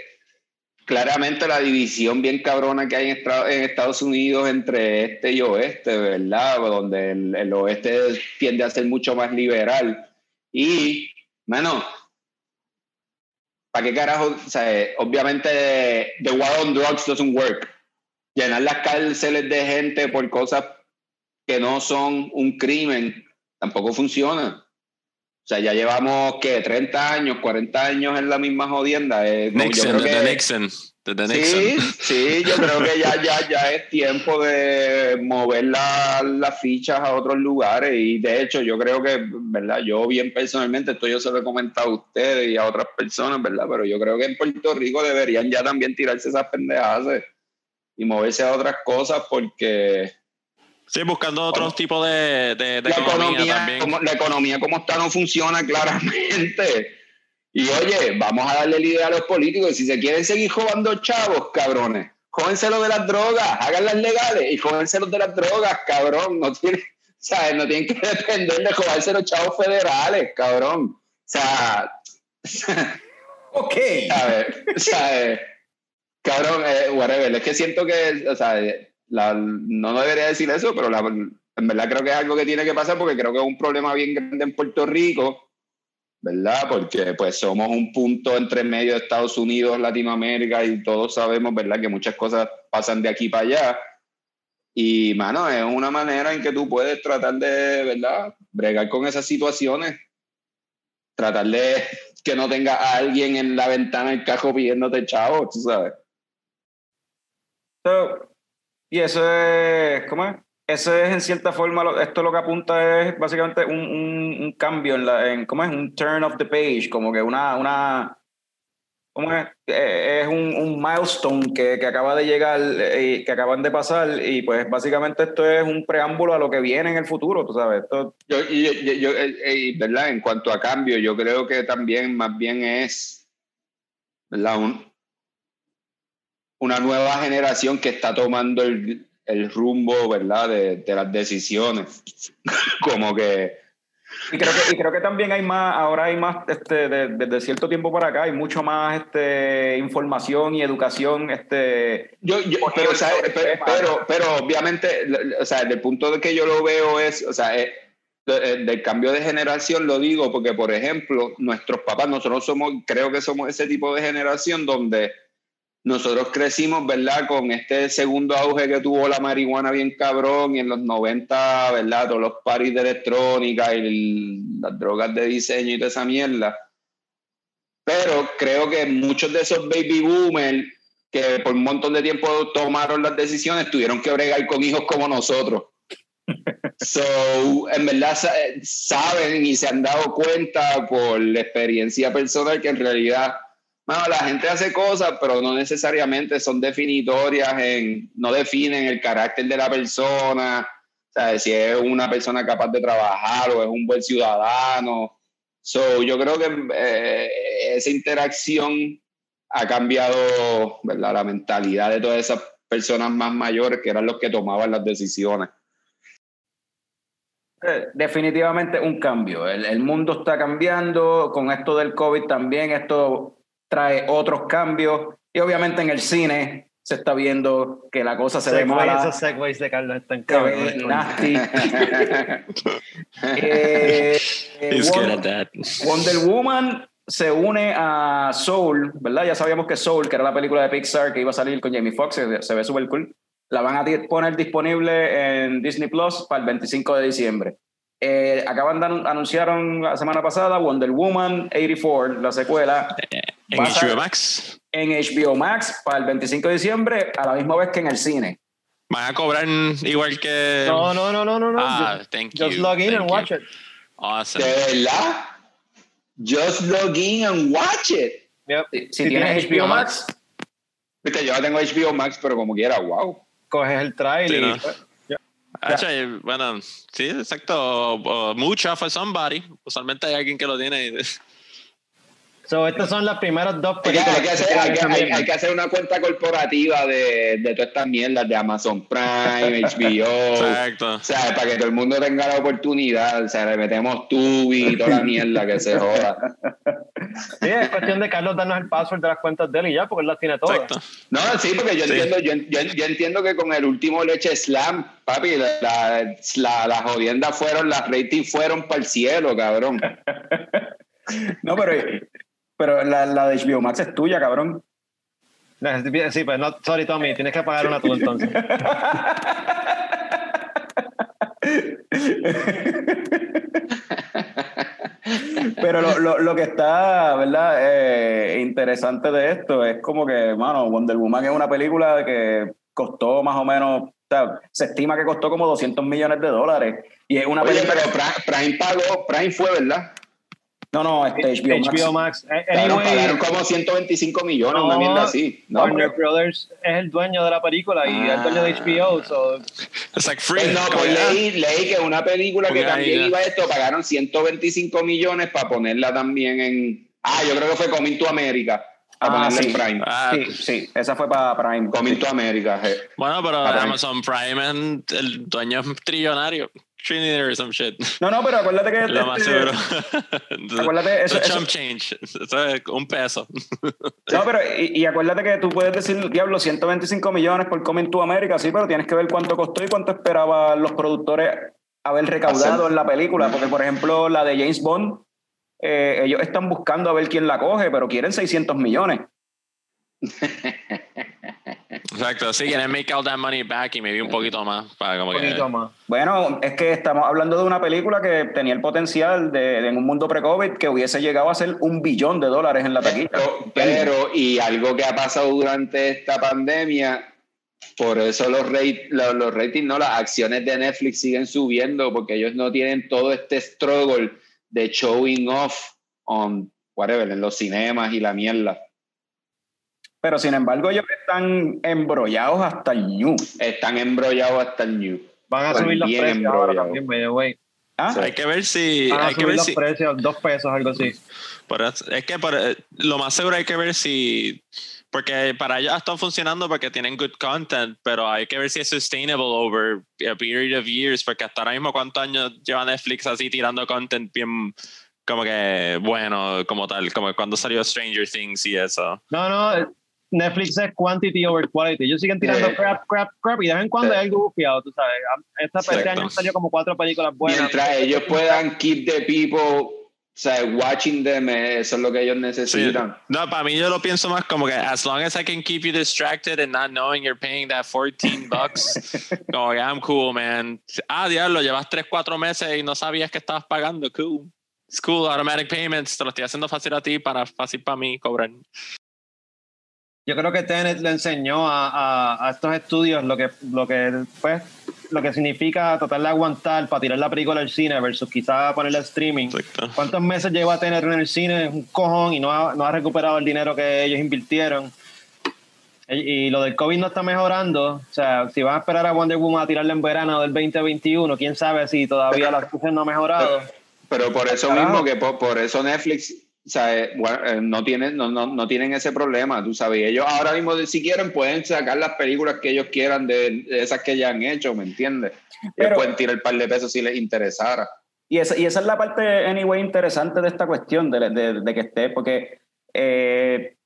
claramente la división bien cabrona que hay en, Estados Unidos entre este y oeste, ¿verdad? Donde el, oeste tiende a ser mucho más liberal. Y, bueno, ¿para qué carajo? O sea, obviamente, the war on drugs doesn't work. Llenar las cárceles de gente por cosas que no son un crimen tampoco funciona. O sea, ya llevamos, ¿qué? 30 años, 40 años en la misma jodienda. Eh, Nixon, desde Nixon. Sí, sí, yo creo que ya, ya, ya es tiempo de mover las fichas a otros lugares. Y de hecho, yo creo que, ¿verdad? Yo bien personalmente, esto yo se lo he comentado a ustedes y a otras personas, ¿verdad? Pero yo creo que en Puerto Rico deberían ya también tirarse esas pendejadas y moverse a otras cosas porque Sí, buscando otro tipo de, de, de la economía, economía, también. como, la economía como está no funciona claramente. Y oye, vamos a darle la idea a los políticos. Si se quieren seguir jugando chavos, cabrones, jóvenselo de las drogas, háganlas legales y jóvenselos de las drogas, cabrón. No tienen, ¿sabes? no tienen que depender de jugarse los chavos federales, cabrón. O sea, Ok. ¿sabes? ¿sabes? Cabrón, eh, whatever. Es que siento que, o sea, la- no debería decir eso, pero la- en verdad creo que es algo que tiene que pasar porque creo que es un problema bien grande en Puerto Rico, ¿verdad? Porque pues somos un punto entre medio de Estados Unidos, Latinoamérica y todos sabemos, ¿verdad? Que muchas cosas pasan de aquí para allá. Y, mano, es una manera en que tú puedes tratar de, ¿verdad? Bregar con esas situaciones. Tratar de que no tenga alguien en la ventana del cajo pidiéndote chavo, tú sabes. So, y eso es, ¿cómo es? Eso es en cierta forma, esto lo que apunta es básicamente un, un, un cambio en la, en, ¿cómo es? Un turn of the page, como que una, una, ¿cómo es? Eh, es un, un milestone que, que acaba de llegar, eh, que acaban de pasar y pues básicamente esto es un preámbulo a lo que viene en el futuro, tú sabes. Esto, Yo, yo, yo, yo, eh, eh, ¿verdad? En cuanto a cambio, yo creo que también más bien es, ¿verdad? Un- una nueva generación que está tomando el, el rumbo, ¿verdad? De, de las decisiones. Como que, y creo que, y creo que también hay más, ahora hay más, este, de- desde cierto tiempo para acá, hay mucho más este, información y educación, este, yo, yo- pero, ¿sabes? pero, pero, pero obviamente, o sea, desde el punto de que yo lo veo es, o sea, eh, de- del cambio de generación lo digo porque, por ejemplo, nuestros papás, nosotros somos, creo que somos ese tipo de generación donde nosotros crecimos, ¿verdad? Con este segundo auge que tuvo la marihuana bien cabrón y en los 90, ¿verdad? Todos los paris de electrónica y el- las drogas de diseño y toda esa mierda. Pero creo que muchos de esos baby boomers que por un montón de tiempo tomaron las decisiones tuvieron que bregar con hijos como nosotros. So, en verdad sa- saben y se han dado cuenta por la experiencia personal que en realidad bueno, la gente hace cosas, pero no necesariamente son definitorias, en, no definen el carácter de la persona, sea, si es una persona capaz de trabajar o es un buen ciudadano. So, yo creo que eh, esa interacción ha cambiado ¿verdad? la mentalidad de todas esas personas más mayores que eran los que tomaban las decisiones. Eh, Definitivamente un cambio. El, el mundo está cambiando. Con esto del COVID también, esto trae otros cambios. Y obviamente en el cine se está viendo que la cosa se ve Segway, mala. esos segways de Carlos están ve cabrones. nasty. Eh, eh, He's good Won- at that. Wonder Woman se une a Soul, ¿verdad? Ya sabíamos que Soul, que era la película de Pixar que iba a salir con Jamie Foxx, se, se ve súper cool. La van a poner disponible en Disney Plus para el 25 de diciembre. Eh, acaban de anun- anunciaron la semana pasada Wonder Woman 84, la secuela, En HBO Max en HBO Max para el 25 de diciembre, a la misma vez que en el cine. van a cobrar igual que. No, no, no, no, no. no. Ah, Just- thank you. Just log in thank and you. watch it. Awesome. ¿De verdad? Just log in and watch it. Yep. Si, si tienes HBO Max, Viste, yo tengo HBO Max, pero como quiera, wow. Coges el trailer Sí, y ¿no? pues, Actually, bueno, sí, exacto. O Mucha for somebody. Usualmente hay alguien que lo tiene. y- So, estas son las primeras dos Hay que, películas. hay que hacer, hay, que, hay- que hacer una cuenta corporativa de, de todas estas mierdas de Amazon Prime, HBO. Exacto. O sea, para que todo el mundo tenga la oportunidad, o sea, le metemos Tubi y toda la mierda que se joda. Sí, es cuestión de Carlos darnos el password de las cuentas de él y ya, porque él las tiene todas. Exacto. No, sí, porque yo Sí. entiendo, yo, yo- yo entiendo que con el último leche slam, papi, la, la, la- las jodiendas fueron, las ratings fueron para el cielo, cabrón. no, pero, pero la, la de HBO Max es tuya, cabrón. Sí, pues no, sorry Tommy, tienes que pagar una tú entonces. Pero lo, lo, lo que está, ¿verdad? Eh, interesante de esto es como que, mano, Wonder Woman es una película que costó más o menos, o sea, se estima que costó como 200 millones de dólares. Y es una Oye, película... pero Prime, Prime pagó, Prime fue, ¿verdad? No, no, este HBO, HBO Max. Max. Eh, Claro, Anyway, pagaron como 125 millones, una No, mierda así. ¿no? Warner Brothers es el dueño de la película y es el dueño de HBO. So, It's like free. Pues no, pues leí, leí que una película que también ya. iba a esto, pagaron 125 millones para ponerla también en... Ah, yo creo que fue Coming to America, Ah, ponerla sí. en Prime. Ah, Sí, sí, esa fue para Prime. Coming to America. eh. Bueno, pero Ah, Prime. Amazon Prime, el dueño es trillonario. Trinidad or some shit. No, no, pero acuérdate que. Lo más este, seguro. Acuérdate, eso- The eso- chump change. Eso es un peso. No, pero y, y acuérdate que tú puedes decir, diablo, 125 millones por Coming to America, sí, pero tienes que ver cuánto costó y cuánto esperaban los productores haber recaudado Hacer- en la película. Porque, por ejemplo, la de James Bond, eh, ellos están buscando a ver quién la coge, pero quieren 600 millones. Exacto. Sí, quieren make all that money back y maybe un poquito más. Para como un que, poquito más. Bueno, es que estamos hablando de una película que tenía el potencial de, de en un mundo pre-COVID que hubiese llegado a ser un billón de dólares en la taquilla. Pero, pero, y algo que ha pasado durante esta pandemia, por eso los, rate, los, los ratings, no, las acciones de Netflix siguen subiendo, porque ellos no tienen todo este struggle de showing off on whatever, en los cinemas y la mierda. Pero sin embargo, ellos están embrollados hasta el ñu. Están embrollados hasta el new. Van a Pues subir los bien precios ahora también, by the way. ¿Ah? Hay que ver si. Van a Hay que subir ver los si. precios, dos pesos, algo así. por eso- es que por- eh, lo más seguro hay que ver si. Porque para ellos están funcionando porque tienen good content, pero hay que ver si es sustainable over a period of years, porque hasta ahora mismo cuántos años lleva Netflix así tirando content bien como que bueno, como tal, como cuando salió Stranger Things y eso. No, no, Netflix es quantity over quality. Ellos siguen tirando Sí. crap, crap, crap y de vez en cuando Sí. hay algo bufiado, tú sabes. Esta este año salió como cuatro películas buenas. Mientras ellos puedan keep the people, o sea, watching them, eh, eso es lo que ellos Sí. necesitan. No, para mí yo lo pienso más como que as long as I can keep you distracted and not knowing you're paying that 14 bucks, como que I'm cool, man. Ah, diablo, llevas 3, 4 meses y no sabías que estabas pagando, cool. It's cool, automatic payments, te lo estoy haciendo fácil a ti para fácil para mí cobrar. Yo creo que Tenet le enseñó a, a, a estos estudios lo que, lo que pues, lo que significa tratar de aguantar para tirar la película al cine versus quizá ponerla en streaming. Exacto. ¿Cuántos meses lleva Tenet en el cine? Un cojón y no ha, no ha recuperado el dinero que ellos invirtieron. Y, y lo del COVID no está mejorando. O sea, si van a esperar a Wonder Woman a tirarla en verano del 2021, quién sabe si todavía la cosa no ha mejorado. Pero por eso mismo, que por, por eso Netflix o sea, eh, bueno, eh, no, tienen, no, no, no tienen ese problema, tú sabes. Ellos ahora mismo, si quieren, pueden sacar las películas que ellos quieran de, de esas que ya han hecho, ¿me entiendes? Ellos Pero- pueden tirar el par de pesos si les interesara. Y esa, y esa es la parte, anyway, interesante de esta cuestión, de, de- de que esté, porque eh,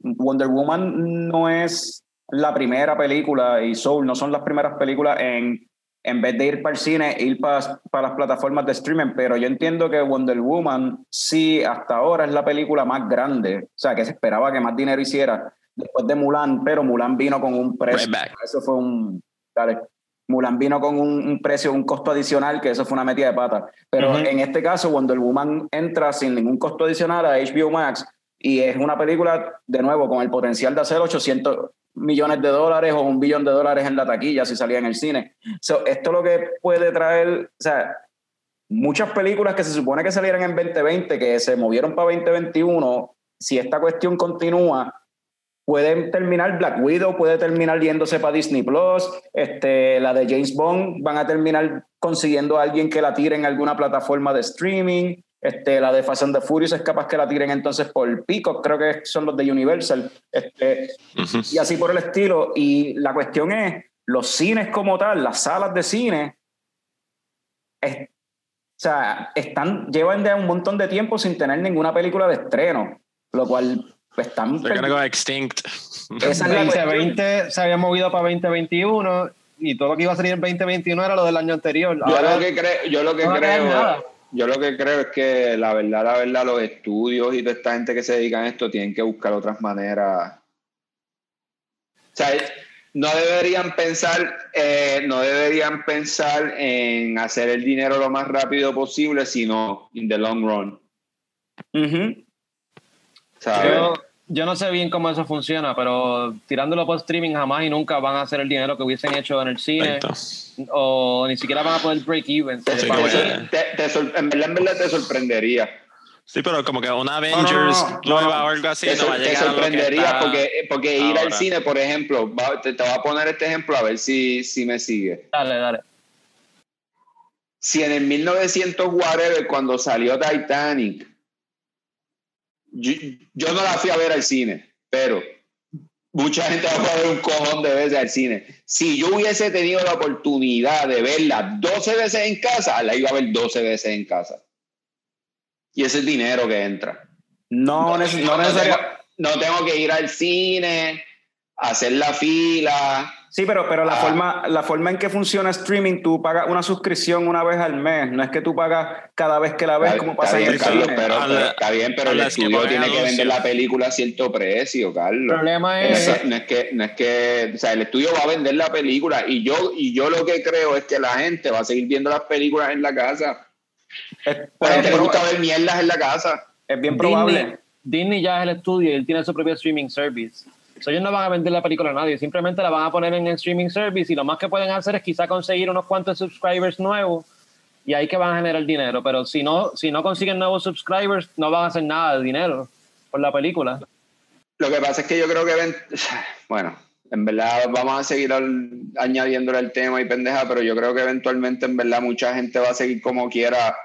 Wonder Woman no es la primera película y Soul no son las primeras películas en, en vez de ir para el cine, ir para, para las plataformas de streaming, pero yo entiendo que Wonder Woman sí, hasta ahora es la película más grande, o sea, que se esperaba que más dinero hiciera después de Mulan, pero Mulan vino con un precio, Right eso fue un, dale, Mulan vino con un, un precio, un costo adicional, que eso fue una metida de pata. Pero Ujú. en este caso, Wonder Woman entra sin ningún costo adicional a HBO Max y es una película, de nuevo, con el potencial de hacer 800 millones de dólares o un billón de dólares en la taquilla si salía en el cine. So, esto lo que puede traer, o sea, muchas películas que se supone que salieran en 2020, que se movieron para 2021, si esta cuestión continúa, pueden terminar Black Widow, puede terminar yéndose para Disney Plus, este, la de James Bond van a terminar consiguiendo a alguien que la tire en alguna plataforma de streaming, este, la de Fast and the Furious es capaz que la tiren entonces por Peacock, creo que son los de Universal, este, Ujú. y así por el estilo. Y la cuestión es, los cines como tal, las salas de cine, es- o sea, están, llevan ya un montón de tiempo sin tener ninguna película de estreno, lo cual pues, están... Go extinct. Esa es la cuestión. 2020 se había movido para 2021 y todo lo que iba a salir en 2021 era lo del año anterior. Yo Ahora- lo que creo, yo lo que no creo. Yo lo que creo es que la verdad, la verdad, los estudios y toda esta gente que se dedican a esto tienen que buscar otras maneras. O sea, no deberían pensar, eh, no deberían pensar en hacer el dinero lo más rápido posible, sino in the long run. Ujú. ¿sabes? Yo, yo no sé bien cómo eso funciona, pero tirándolo por streaming jamás y nunca van a hacer el dinero que hubiesen hecho en el cine o ni siquiera van a poder break even. Sí, que- te- en verdad, te sorprendería. Sí, pero como que una Avengers no, no, nueva no. o algo así Te, no va a te llegar a lo que sorprendería está porque, porque ir al cine, por ejemplo, va- te, te voy a poner este ejemplo a ver si, si me sigue. Dale, dale. Si en el 1900 whatever, cuando salió Titanic, yo, yo no la fui a ver al cine, pero mucha gente va a ver un cojón de veces al cine. Si yo hubiese tenido la oportunidad de verla 12 veces en casa, la iba a ver 12 veces en casa. Y ese es el dinero que entra. No, no tengo, necesariamente. no tengo que ir al cine, hacer la fila. Sí, pero, pero la, Ah. forma, la forma en que funciona streaming, tú pagas una suscripción una vez al mes. No es que tú pagas cada vez que la ves, Está- como está pasa en el Carlos, cine. pero, Habla- pero está bien, pero el que estudio tiene que vender la película a cierto precio, El Carlos. problema es. Eso, no es que, no es que, o sea, el estudio va a vender la película y yo, y yo lo que creo es que la gente va a seguir viendo las películas en la casa. Es, La gente le gusta ver mierdas en la casa. es bien probable. Disney, Disney ya es el estudio y él tiene su propio streaming service. So, ellos no van a vender la película a nadie, simplemente la van a poner en el streaming service y lo más que pueden hacer es quizá conseguir unos cuantos subscribers nuevos y ahí que van a generar dinero. Pero si no, si no consiguen nuevos subscribers, no van a hacer nada de dinero por la película. Lo que pasa es que yo creo que, ven- bueno, en verdad vamos a seguir al- añadiéndole el tema y pendeja, pero yo creo que eventualmente en verdad mucha gente va a seguir como quiera,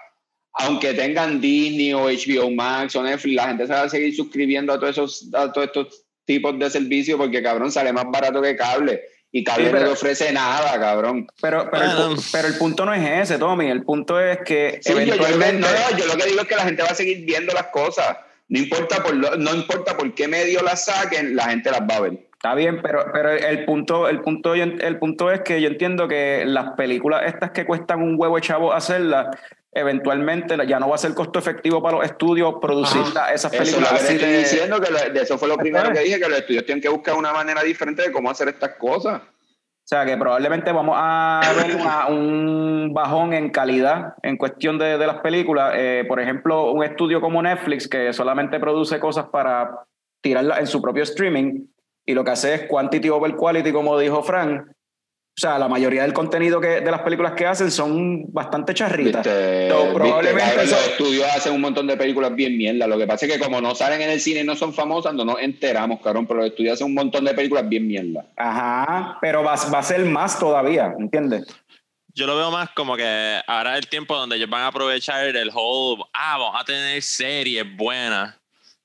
aunque tengan Disney o HBO Max o Netflix, la gente se va a seguir suscribiendo a todos esos, a todos estos tipos de servicios porque cabrón sale más barato que cable y cable Sí, pero- no te ofrece nada, cabrón. Pero, pero, el, Bueno. pu- pero el punto no es ese, Tommy. El punto es que Sí, yo, yo- eventualmente. no, no, yo lo que digo es que la gente va a seguir viendo las cosas. No importa por, lo- no importa por qué medio las saquen, la gente las va a ver. Está bien, pero, pero el punto, el punto, el punto es que yo entiendo que las películas estas que cuestan un huevo chavo hacerlas, eventualmente ya no va a ser costo efectivo para los estudios producir esas películas así estoy de. diciendo, que lo- de eso fue lo primero que dije, que los estudios tienen que buscar una manera diferente de cómo hacer estas cosas. O sea, que probablemente vamos a ver una- un bajón en calidad en cuestión de, de las películas. Eh, por ejemplo, un estudio como Netflix, que solamente produce cosas para tirarlas en su propio streaming, y lo que hace es quantity over quality, como dijo Frank. O sea, la mayoría del contenido que, de las películas que hacen son bastante charritas. Viste, viste, probablemente cabrón, eso- los estudios hacen un montón de películas bien mierda. Lo que pasa es que como no salen en el cine y no son famosas, no nos enteramos, cabrón, pero los estudios hacen un montón de películas bien mierda. Ajá, pero va, va a ser más todavía, ¿entiendes? Yo lo veo más como que ahora es el tiempo donde ellos van a aprovechar el whole, ah, vamos a tener series buenas.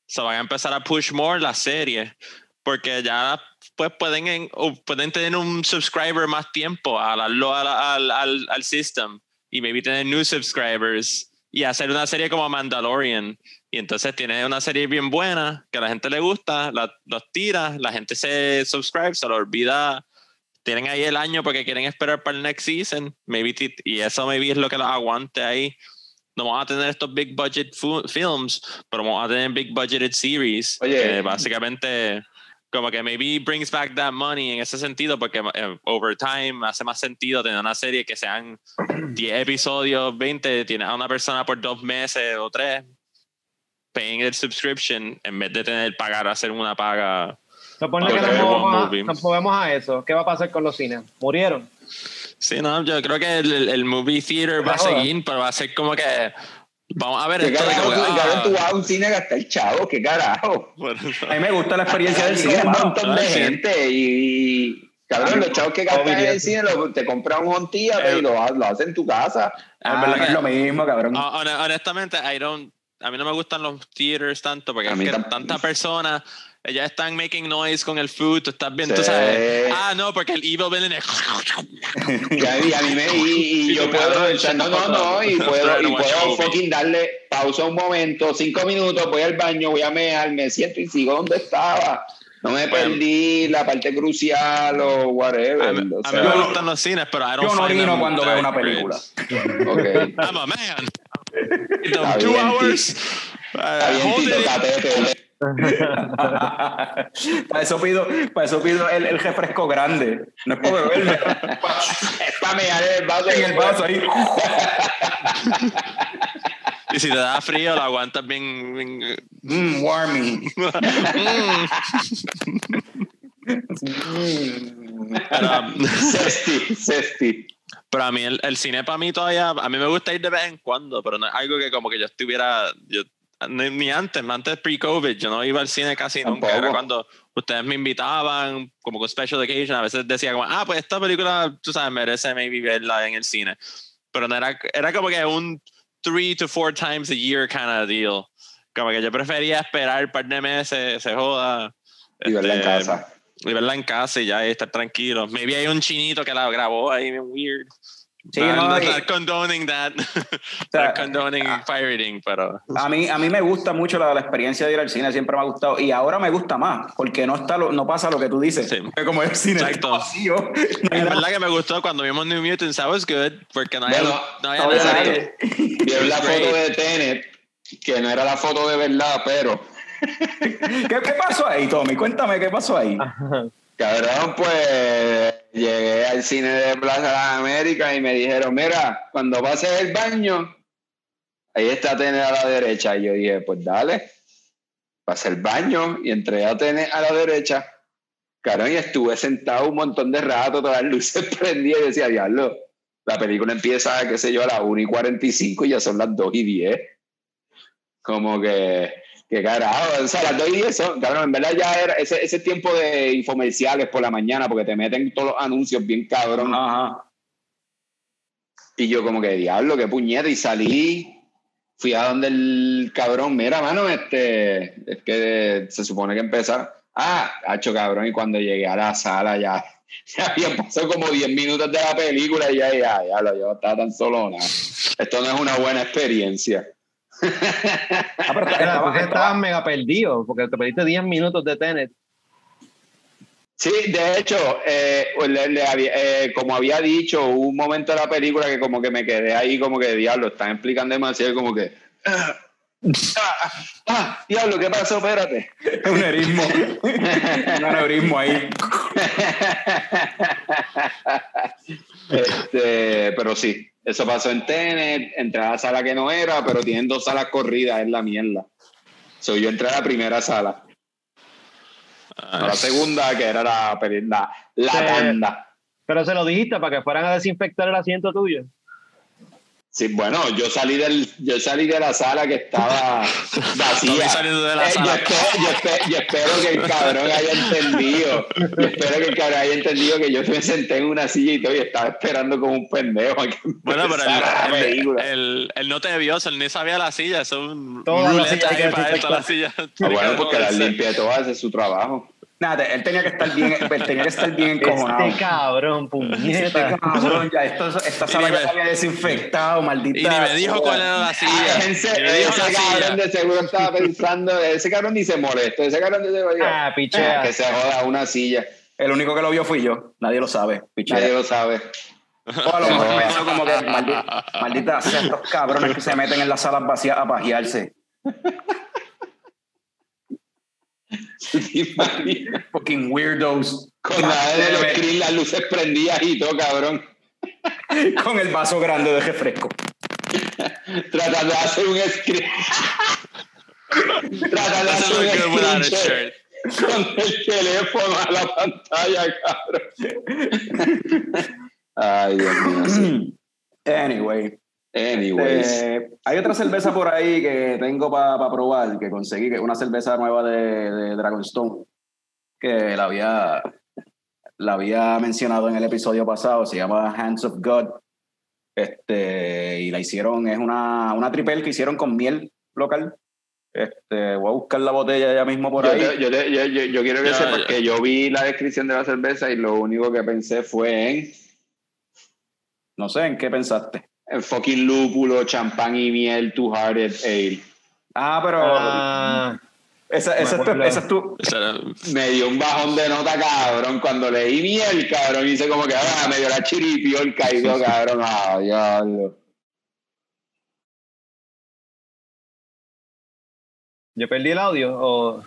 Se van a empezar a push more las series, porque ya pues pueden, en- pueden tener un subscriber más tiempo, al, al, al, al system y maybe tener new subscribers y hacer una serie como Mandalorian. Y entonces tiene una serie bien buena que a la gente le gusta, la, los tira, la gente se subscribe, se lo olvida tienen ahí el año porque quieren esperar para el next season. Maybe y eso maybe es lo que los aguante ahí. No vamos a tener estos big budget films, pero vamos a tener big budgeted series. Oye. que básicamente, como que maybe brings back that money en ese sentido, porque eh, over time hace más sentido tener una serie que sean 10 episodios, 20, tienes a una persona por dos meses o tres paying el subscription en vez de tener pagar hacer una paga Supone que nos movemos, a, movie. nos movemos a eso. ¿Qué va a pasar con los cines? ¿Murieron? Sí, no, yo creo que el, el- movie theater va a seguir, pero va a ser como que. Vamos a ver ¿Qué carajo, que, tú, cabrón, ah, tú vas a un cine a gastar chavo? ¿Qué carajo? bueno, A mí me gusta la experiencia del Hay cine. un montón de Ah, sí. gente y, cabrón, los chavos que gastan en el cine lo- te compran un Theater Eh, y lo, lo hacen en tu casa. Ah, verdad no es que- lo mismo, cabrón. ah, hone- honestamente, I don't, a mí no me gustan los theaters tanto porque A es mí que tampoco. tantas Ellas están making noise con el food, tú estás viendo, Sí. tú sabes. Ah, no, porque el evil villain es. Y a, y a mí me, y, y Y yo puedo, no, the no, no, y puedo, y puedo a movie. fucking darle pausa un momento, cinco minutos, voy al baño, voy a mear, me siento y sigo donde estaba. No me Bueno. perdí la parte crucial o whatever. A mí, o a sea, mí me gustan los cines, pero I don't yo no orino cuando veo una película. ok. I'm a man. Está two bien, hours. Está uh, bien, para eso pido, para eso pido el, el refresco grande. No es por beberme. Es para mear en el vaso. en el vaso ahí. Y si te da frío, lo aguantas bien. bien- Mmm, warming. pero, Cesti, cesti. pero a mí el, el cine para mí todavía, a mí me gusta ir de vez en cuando, pero no es algo que como que yo estuviera, yo, ni, antes, antes pre-COVID, yo no iba al cine casi nunca. Era cuando ustedes me invitaban, como con special occasion, a veces decía como, ah, pues esta película, tú sabes, merece maybe verla en el cine. Pero no era, era como que un three to four times a year kind of deal. Como que yo prefería esperar un par de meses, se joda. Y verla en este, casa. Y verla en casa y ya y estar tranquilo. Maybe hay un chinito que la grabó ahí, bien weird. Sí, no, not, not condoning that. sea, not condoning pirating, pero. A mí, a mí me gusta mucho la, la experiencia de ir al cine, siempre me ha gustado. Y ahora me gusta más, porque no, está lo- no pasa lo que tú dices. Sí. Que Como el cine Exacto. vacío. En verdad que me gustó cuando vimos New Mutants, that was good, porque no había, Bueno, no había no la Great. foto de Tenet, que no era la foto de verdad, pero ¿Qué, qué pasó ahí, Tommy? Cuéntame qué pasó ahí. Cabrón, pues llegué al cine de Plaza de las Américas y me dijeron, mira, cuando pases el baño, ahí está Tener a la derecha. Y yo dije, pues dale, pasé el baño y entré a Tener a la derecha. Cabrón, y estuve sentado un montón de rato, todas las luces prendidas y decía, diablo, la película empieza, qué sé yo, a las 1 y 45 y ya son las 2 y 10. Como que, que carajo, o sea, las 2 y 10 son, cabrón, en verdad ya era ese, ese tiempo de infomerciales por la mañana, porque te meten todos los anuncios bien cabrón. Ajá. Y yo como que, diablo, qué puñeta, y salí, fui a donde el cabrón, mira, mano, este, es que se supone que empezar. Ah, hacho cabrón, y cuando llegué a la sala ya, ya había pasado como 10 minutos de la película y ya, ya, ya, lo yo estaba tan solo, nada. Esto no es una buena experiencia. Ah, pero estaba- estabas mega perdido, porque te perdiste 10 minutos de Tenet. Sí, de hecho, eh, pues le- le había- eh, como había dicho, hubo un momento de la película que como que me quedé ahí como que, diablo, están explicando demasiado, como que... ah, ah, diablo, ¿qué pasó? Espérate. un erismo. un aneurismo ahí. Este, pero sí, eso pasó en Tenet, entré a la sala que no era, pero tienen dos salas corridas, es la mierda. So, yo entré a la primera sala, no la segunda, que era la, la, la Sí. tanda. Pero se lo dijiste para que fueran a desinfectar el asiento tuyo. Sí, bueno, yo salí del, yo salí de la sala que estaba vacía. De la Eh, sala. Yo, espero, yo espero- yo espero que el cabrón haya entendido. Yo espero que el cabrón haya entendido que yo me senté en una silla y todo y estaba esperando como un pendejo. a que Bueno, pero empezara la él, él, película. él- él no te vio, él ni sabía la silla, eso es un Toda la silla hay ahí que para esto, la silla. Ah, bueno, porque la Sí. limpié todas, es su trabajo. Nada, él tenía que estar bien, él tenía que estar bien encojonado. Este cabrón, puñeta. Cabrón, ya, esto, esta sala ya ni se había desinfectado, maldita. Y ni me dijo cuál era la silla. Ah, ese, Ni me dijo ese la cabrón silla. de seguro estaba pensando, ese cabrón ni se molestó, ese cabrón de seguro dijo, Ah, pichea. "Ah, que se joda una silla, El único que lo vio fui yo. Nadie lo sabe. pichea. nadie lo sabe. O a lo mejor pensó como que maldita, maldita sea estos cabrones que se meten en las salas vacías a pajearse. Fucking weirdos. Con la de los las luces prendidas y todo, cabrón. Con el vaso grande de refresco. Tratando de hacer un screen. Tratando de hacer un screen con el teléfono a la pantalla, cabrón. Ay, Dios mío. Anyway. Anyways. Eh, hay otra cerveza por ahí que tengo para probar, que conseguí, que es una cerveza nueva de, de Dragonstone, que la había, la había mencionado en el episodio pasado, se llama Hands of God. Este, y la hicieron, es una, una tripel que hicieron con miel local. Este, voy a buscar la botella ya mismo por Yo, ahí. yo, te- yo- yo- yo quiero que sepas que yo vi la descripción de la cerveza y lo único que pensé fue en, No sé en qué pensaste. En fucking lúpulo, champán y miel, Two Hearted Ale. Ah, pero Ah, esa, esa, es tu, esa es tu- Esa era- Me dio un bajón de nota, cabrón. Cuando leí miel, cabrón, hice como que ah, me dio la chiripiorca y yo, cabrón, ah, diablo. yo perdí el audio o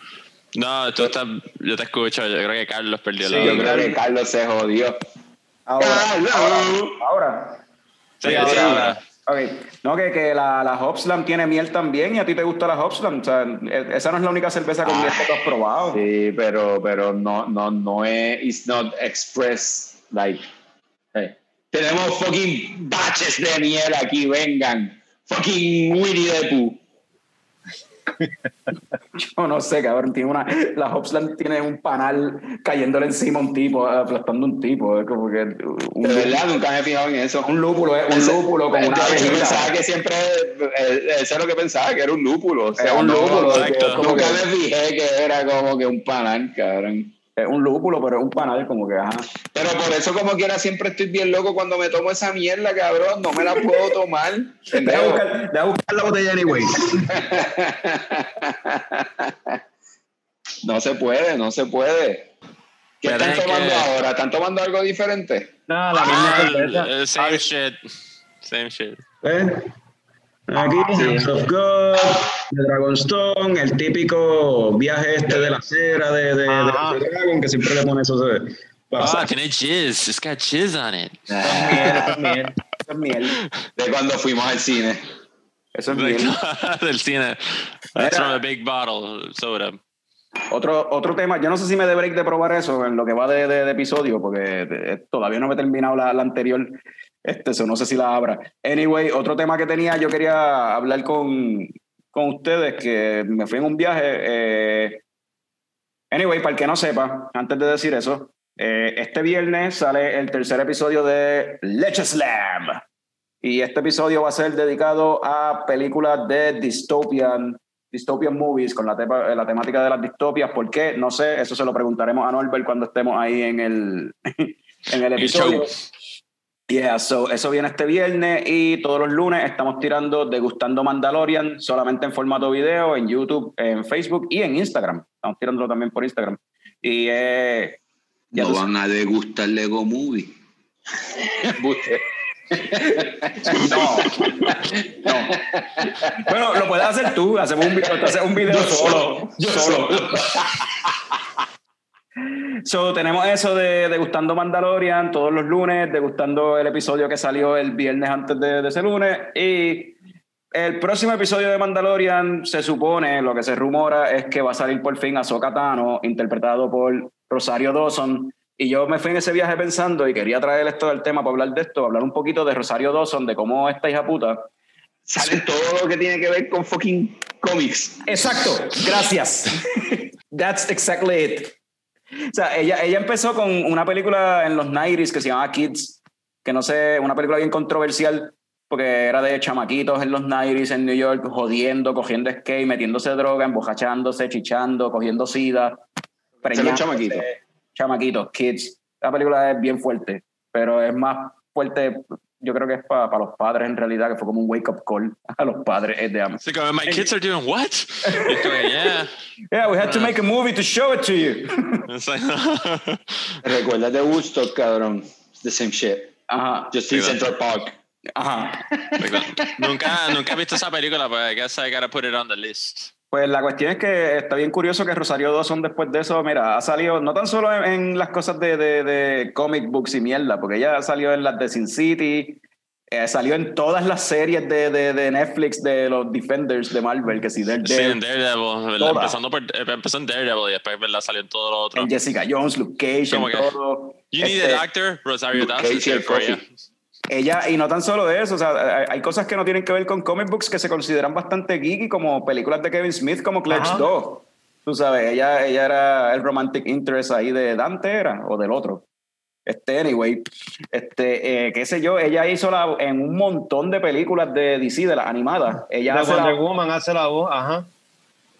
No, tú estás, yo te escucho, yo creo que Carlos perdió Sí, la Yo creo que Carlos se jodió. Ahora, Carlos. ahora. Sí, Sí, sí, ahora. ahora. Ok, no, que, que la, la Hopslam tiene miel también y a ti te gusta la Hopslam. O sea, e- esa no es la única cerveza con miel que tú has probado. Sí, pero, pero no, no, no es, it's not express, like, hey, tenemos fucking batches de miel aquí, vengan. Fucking Winnie the Pooh. Yo no sé, cabrón. Tiene una, la Hopsland tiene un panal cayéndole encima a un tipo, aplastando a un tipo. Es como que. Un, De verdad, nunca me he fijado en eso. un lúpulo, es un lúpulo con una Yo abejita. pensaba que siempre, eh, eso es lo que pensaba, que era un lúpulo. O sea, Es un lúpulo, no, que me fijé que era como que un panal, cabrón. Es un lúpulo, pero es un panal como que, ajá. Pero por eso como quiera siempre estoy bien loco cuando me tomo esa mierda, cabrón. No me la puedo tomar. Deja buscar, deja buscar la botella anyway. No se puede, no se puede. ¿Qué Pero están es tomando que- ahora? ¿Están tomando algo diferente? No, la misma Ah, cerveza. eh, same shit. Same shit. ¿Ves? Aquí, Hands of God, de Dragonstone, el típico viaje este de la cera de, de, de- de Dragon, que siempre le pone eso de Ah, tiene jizz. It's got jizz on it. Eso es miel, eso es miel. Eso es miel. De cuando fuimos al cine. Eso es miel. del cine. That's from a big bottle soda. Otro, otro tema, yo no sé si me dé break de probar eso en lo que va de, de- de episodio, porque todavía no me he terminado la, la anterior, este, so no sé si la abra. Anyway, otro tema que tenía, yo quería hablar con, con ustedes, que me fui en un viaje. eh, anyway, para el que no sepa, antes de decir eso, eh, este viernes sale el tercer episodio de Leche Slam. Y este episodio va a ser dedicado a películas de dystopian, dystopian movies con la, tepa- la temática de las distopias. ¿Por qué? No sé, eso se lo preguntaremos a Norbert cuando estemos ahí en el, en el El episodio. show. Yeah, so eso viene este viernes y todos los lunes estamos tirando Degustando Mandalorian solamente en formato video, en YouTube, en Facebook y en Instagram. Estamos tirándolo también por Instagram. Y eh, ya no van a degustar Lego Movie. No, no. Bueno, lo puedes hacer tú. Hacemos un video, haces un video solo. Yo solo. solo. So, tenemos eso de degustando Mandalorian todos los lunes, degustando el episodio que salió el viernes antes de, de ese lunes. Y el próximo episodio de Mandalorian se supone, lo que se rumora es que va a salir por fin Ahsoka Tano, interpretado por Rosario Dawson. Y yo me fui en ese viaje pensando y quería traer esto del tema para hablar de esto, hablar un poquito de Rosario Dawson, de cómo esta hija puta Sale todo lo que tiene que ver con fucking cómics. Exacto, gracias. That's exactly it. O sea, ella, ella empezó con una película en los 90s que se llamaba Kids, que no sé, una película bien controversial, porque era de chamaquitos en los 90s en New York, jodiendo, cogiendo skate, metiéndose droga, embojachándose, chichando, cogiendo sida. Ese preñándose. es chamaquito. Chamaquitos, Kids. La película es bien fuerte, pero es más fuerte, yo creo que es para los padres en realidad, que fue como un wake-up call a los padres eh, de oh, my kids are doing what? Yeah. Yeah, we had to make a movie to show it to you. Recuerda de Woodstock, cabrón. It's the same shit. Ajá, Just in Central Park. ajá. nunca, nunca he visto esa película, but I guess I gotta put it on the list. Pues la cuestión es que está bien curioso que Rosario Dawson después de eso, mira, ha salido no tan solo en, en las cosas de, de, de comic books y mierda, porque ella salió en las de Sin City, eh, salió en todas las series de, de, de Netflix de los Defenders de Marvel, que si del Sí, en Daredevil. Empezando por, eh, empezó en Daredevil y después ¿verdad? salió en todo lo otro. en Jessica Jones, Luke Cage, todo. You need Este, a doctor, Rosario Dawson for you. Ella, y no tan solo de eso, o sea, hay, cosas que no tienen que ver con comic books que se consideran bastante geeky, como películas de Kevin Smith, como Clerks Ajá. 2. Tú sabes, ella, ella era el romantic interest ahí de Dante, ¿era? O del otro. Este, anyway, este, eh, qué sé yo, ella hizo la, en un montón de películas de DC, de las animadas. Ella De hace, la, Wonder o Woman hace la voz, ajá.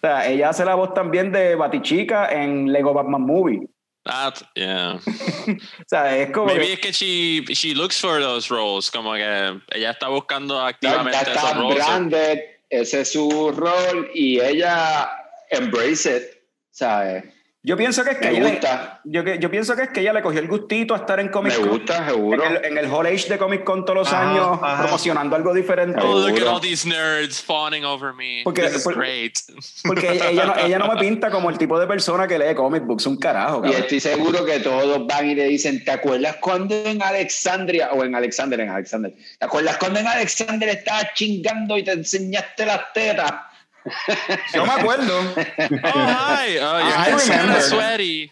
sea, ella hace la voz también de Batichica en Lego Batman Movie. That, yeah. O sea, es como... Maybe que- es que she, she looks for those roles, como que ella está buscando activamente ya esos está roles. branded, ese es su rol y ella embrace it, ¿sabes? Yo pienso que es que Me ella le- gusta. yo, que- yo pienso que es que ella le cogió el gustito a estar en Comic Me Con. gusta, seguro. En el, en el Hall Age de Comic Con todos los Ajá, años ajá. promocionando algo diferente. Oh, look at all these nerds fawning over me. Porque- This is por- great. Porque ella, ella no, ella no me pinta como el tipo de persona que lee comic books, un carajo. Y cabrón. estoy seguro que todos van y le dicen, ¿te acuerdas cuando en Alexandria, o en Alexander, en Alexander, ¿te acuerdas cuando en Alexander estabas chingando y te enseñaste las tetas? Yo me acuerdo. Oh, hi. Oh, I remember. of sweaty.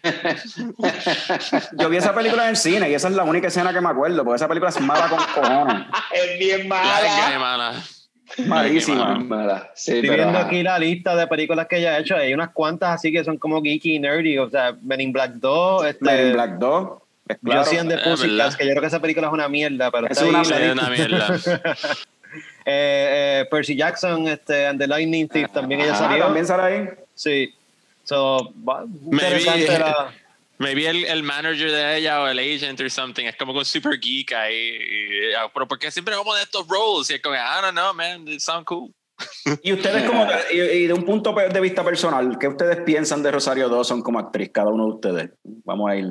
Yo vi esa película en el cine y esa es la única escena que me acuerdo, porque esa película es mala con cojones. Es bien mala. mala. Malísima. Es mala. Sí, Estoy pero, viendo ajá. aquí la lista de películas que ella ha hecho. Hay unas cuantas así que son como geeky y nerdy. O sea, Men in Black 2, este, Men in Black 2. Es claro. Josie and the Es Pussycats, verdad. que yo creo que esa película es una mierda, pero Es está una ahí. Sí, mierda. es una mierda. Eh, eh, Percy Jackson este, and the Lightning Thief también ella Ah, salió. también sale ahí. Sí. So, va- Maybe- interesante la... Maybe el, el manager de ella o el agent or something es como un super geek ahí. y- ah, pero porque siempre vamos de estos roles y es como, I don't know, man, it sound cool. Y ustedes, como, y, y de un punto de vista personal, ¿qué ustedes piensan de Rosario Dawson como actriz, cada uno de ustedes? Vamos a ir.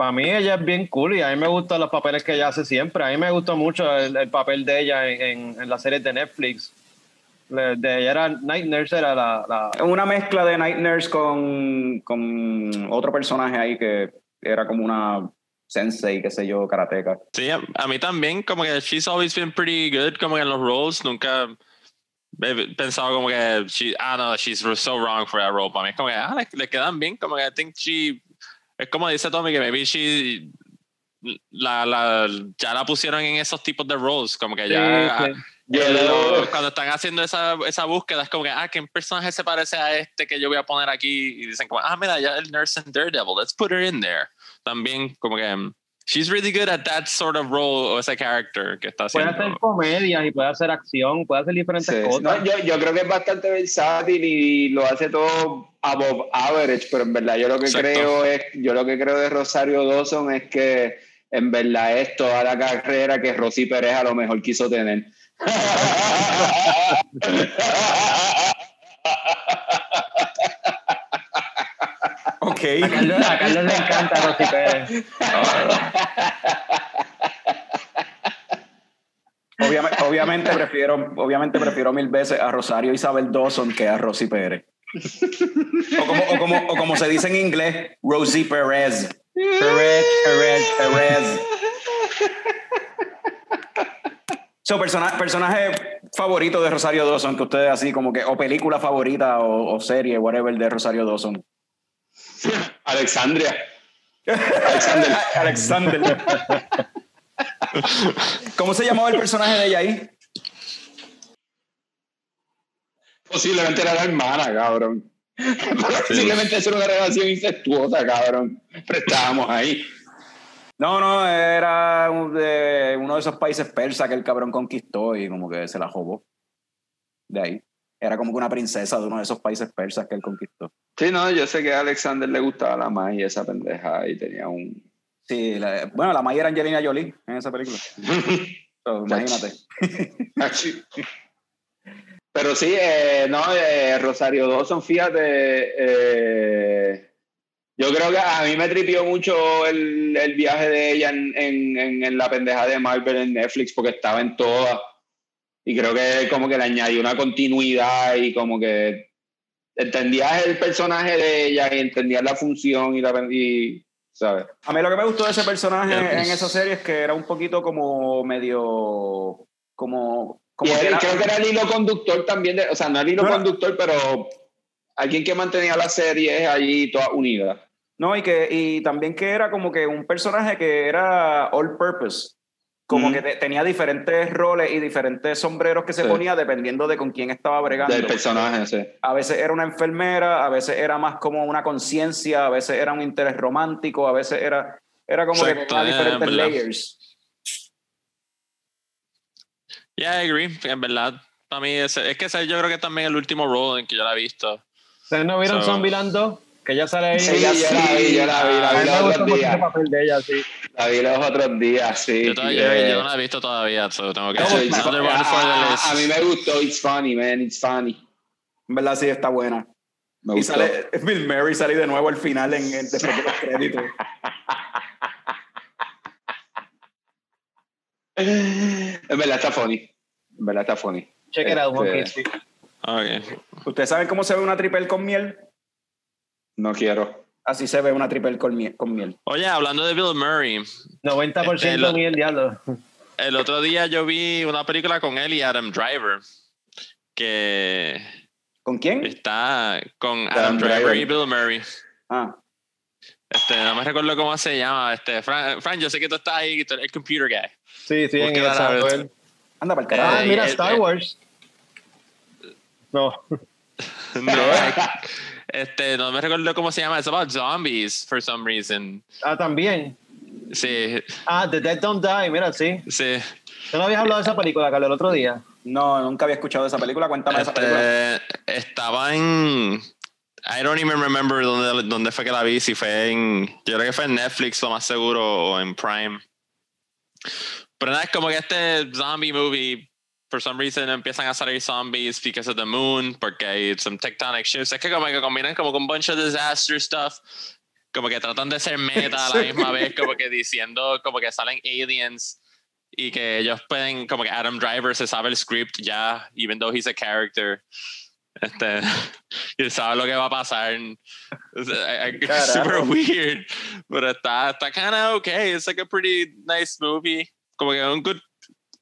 Para mí ella es bien cool y a mí me gustan los papeles que ella hace siempre. A mí me gustó mucho el, el papel de ella en, en, en las series de Netflix. Le- De ella era Night Nurse, era la... la una mezcla de Night Nurse con, con otro personaje ahí que era como una sensei, qué sé yo, karateca. Sí, a, a mí también, como que she's always been pretty good, como que en los roles, nunca he pensado como que, she, ah, no, she's so wrong for that role. Para mí es como que, ah, le, le quedan bien, como que I think she, es como dice Tommy, que maybe she, la, la, ya la pusieron en esos tipos de roles, como que ya, Sí, sí. ah, Yo eh, lo- lo- cuando están haciendo esa, esa búsqueda, es como que, ah, ¿qué personaje se parece a este que yo voy a poner aquí? Y dicen como, ah, mira, ya el nurse en Daredevil, let's put her in there. También, como que, she's really good at that sort of role o ese character que está Puede haciendo. hacer comedias y puede hacer acción, puede hacer diferentes Sí. cosas. No, yo, yo creo que es bastante versátil y lo hace todo above average, pero en verdad yo lo que Exacto. creo es, yo lo que creo de Rosario Dawson es que en verdad es toda la carrera que Rosy Pérez a lo mejor quiso tener. Ok. A Carlos, a Carlos le encanta Rosy Pérez. Obviamente, obviamente, prefiero, obviamente prefiero mil veces a Rosario Isabel Dawson que a Rosy Pérez. O como, o como, o como se dice en inglés, Rosie Perez. Perez, Perez, Perez. So, persona- personaje favorito de Rosario Dawson que ustedes así como que, o película favorita o, o serie, whatever, de Rosario Dawson. Alexandria. Alexander. Alexander. ¿Cómo se llamaba el personaje de ella ahí? Posiblemente era la hermana, cabrón. Posiblemente era una relación incestuosa, cabrón. Pero estábamos ahí. No, no, era un- de uno de esos países persas que el cabrón conquistó y como que se la robó. De ahí. Era como que una princesa de uno de esos países persas que él conquistó. Sí, no, yo sé que a Alexander le gustaba la May esa pendeja y tenía un. Sí, la- bueno, la Maya era Angelina Jolie en esa película. So, imagínate. Pero sí, eh, no, eh, Rosario Dawson, fíjate, eh, yo creo que a mí me tripió mucho el, el viaje de ella en, en, en- en la pendeja de Marvel en Netflix porque estaba en todas y creo que como que le añadió una continuidad y como que entendías el personaje de ella y entendías la función y la y, ¿sabes? A mí lo que me gustó de ese personaje Ya, pues. en esa serie es que era un poquito como medio. como. Y como que él- era- creo que era el hilo conductor también, de, o sea, no el hilo no. conductor, pero alguien que mantenía las series allí todas unidas. No, y que y también que era como que un personaje que era all purpose. Como que te- tenía diferentes roles y diferentes sombreros que se Sí. ponía dependiendo de con quién estaba bregando. Del personaje, sí. A veces era una enfermera, a veces era más como una conciencia, a veces era un interés romántico, a veces era, era como Exacto, que tenía diferentes layers. Yeah, I agree. En verdad, para mí, ese- es que ese yo creo que también el último role en que yo la he visto. ¿Ustedes no vieron So- Zombieland 2? Que ella sale ahí. Sí, Ella yo la vi, yo la vi, la A vi mí me los gustó otros mucho días. ese papel de ella, sí. La vi los otros días, sí. Yo, todavía, Eh, yo no la he visto todavía, so tengo que the a, a mí me gustó, it's funny, man, it's funny. En verdad sí está buena. Me Y gustó. sale Bill Murray sale de nuevo al final en, en- después de los créditos. En verdad está funny. En verdad está funny. Check it out, Este. Okay. ¿Ustedes saben cómo se ve una triple con miel? No quiero. Así se ve una triple con miel. Con miel. Oye, hablando de Bill Murray, 90% Este, el diablo. el otro día yo vi una película con él y Adam Driver, que ¿Con quién? está con Adam Adam Driver, Driver. y Bill Murray. Ah, Este, no me recuerdo cómo se llama. Este, Fran, Fran, yo sé que tú estás ahí, tú eres el computer guy. Sí, sí, en él. anda para el Ah, carajo. Eh, mira, eh, Star eh. Wars. No. No, este, no me recuerdo cómo se llama. It's about zombies for some reason. Ah, también. Sí, Ah, The Dead Don't Die, mira, sí. sí. ¿Tú no habías hablado de esa película, Carlos, el otro día? No, nunca había escuchado de esa película. Cuéntame de esa película. Este, estaba en. I don't even remember dónde, dónde fue que la vi. Si fue en. Yo creo que fue en Netflix, lo más seguro, o en Prime. Pero nada, es como que este zombie movie, for some reason, empiezan a salir zombies because of the moon, porque hay some tectonic shifts. Es que como que combinan como con un bunch of disaster stuff. Como que tratan de ser meta a la misma vez, como que diciendo como que salen aliens y que ellos pueden, como que Adam Driver se sabe el script ya, even though he's a character. Este, y sabe lo que va a pasar. It's, I- I- it's super weird. Pero está, está kind of okay. It's like a pretty nice movie. Como que un good,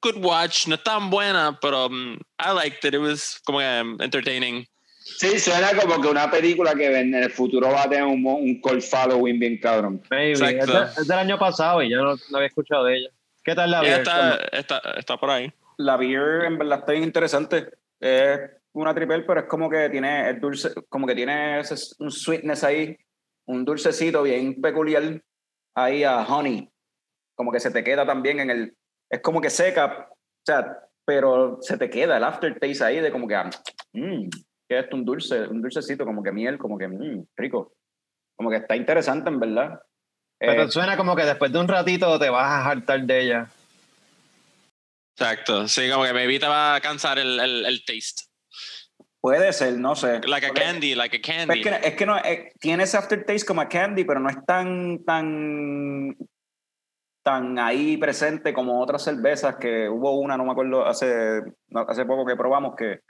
good watch. No tan buena, pero um, I liked it. It was como que um, entertaining. Sí, suena como que una película que en el futuro va a tener un, un call following bien cabrón. Es, Exacto. de- es del año pasado y yo no, no había escuchado de ella. ¿Qué tal la vi? está, está, está por ahí. La beer en verdad está bien interesante. Es una triple, pero es como que tiene es dulce, como que tiene ese- un sweetness ahí, un dulcecito bien peculiar ahí a honey. Como que se te queda también en el. Es como que seca, o sea, pero se te queda el aftertaste ahí de como que. ah, Mmm, que es esto? Un dulce, un dulcecito, como que miel, como que mmm, rico. Como que está interesante en verdad. Pero Eh, suena como que después de un ratito te vas a hartar de ella. Exacto. Sí, como que maybe te va a cansar el, el, el taste. puede ser, no sé. Like a candy, like a Es candy. que, es que no, eh, tiene ese aftertaste como a candy, pero no es tan, tan, tan ahí presente como otras cervezas que hubo una, no me acuerdo, hace, hace poco que probamos que,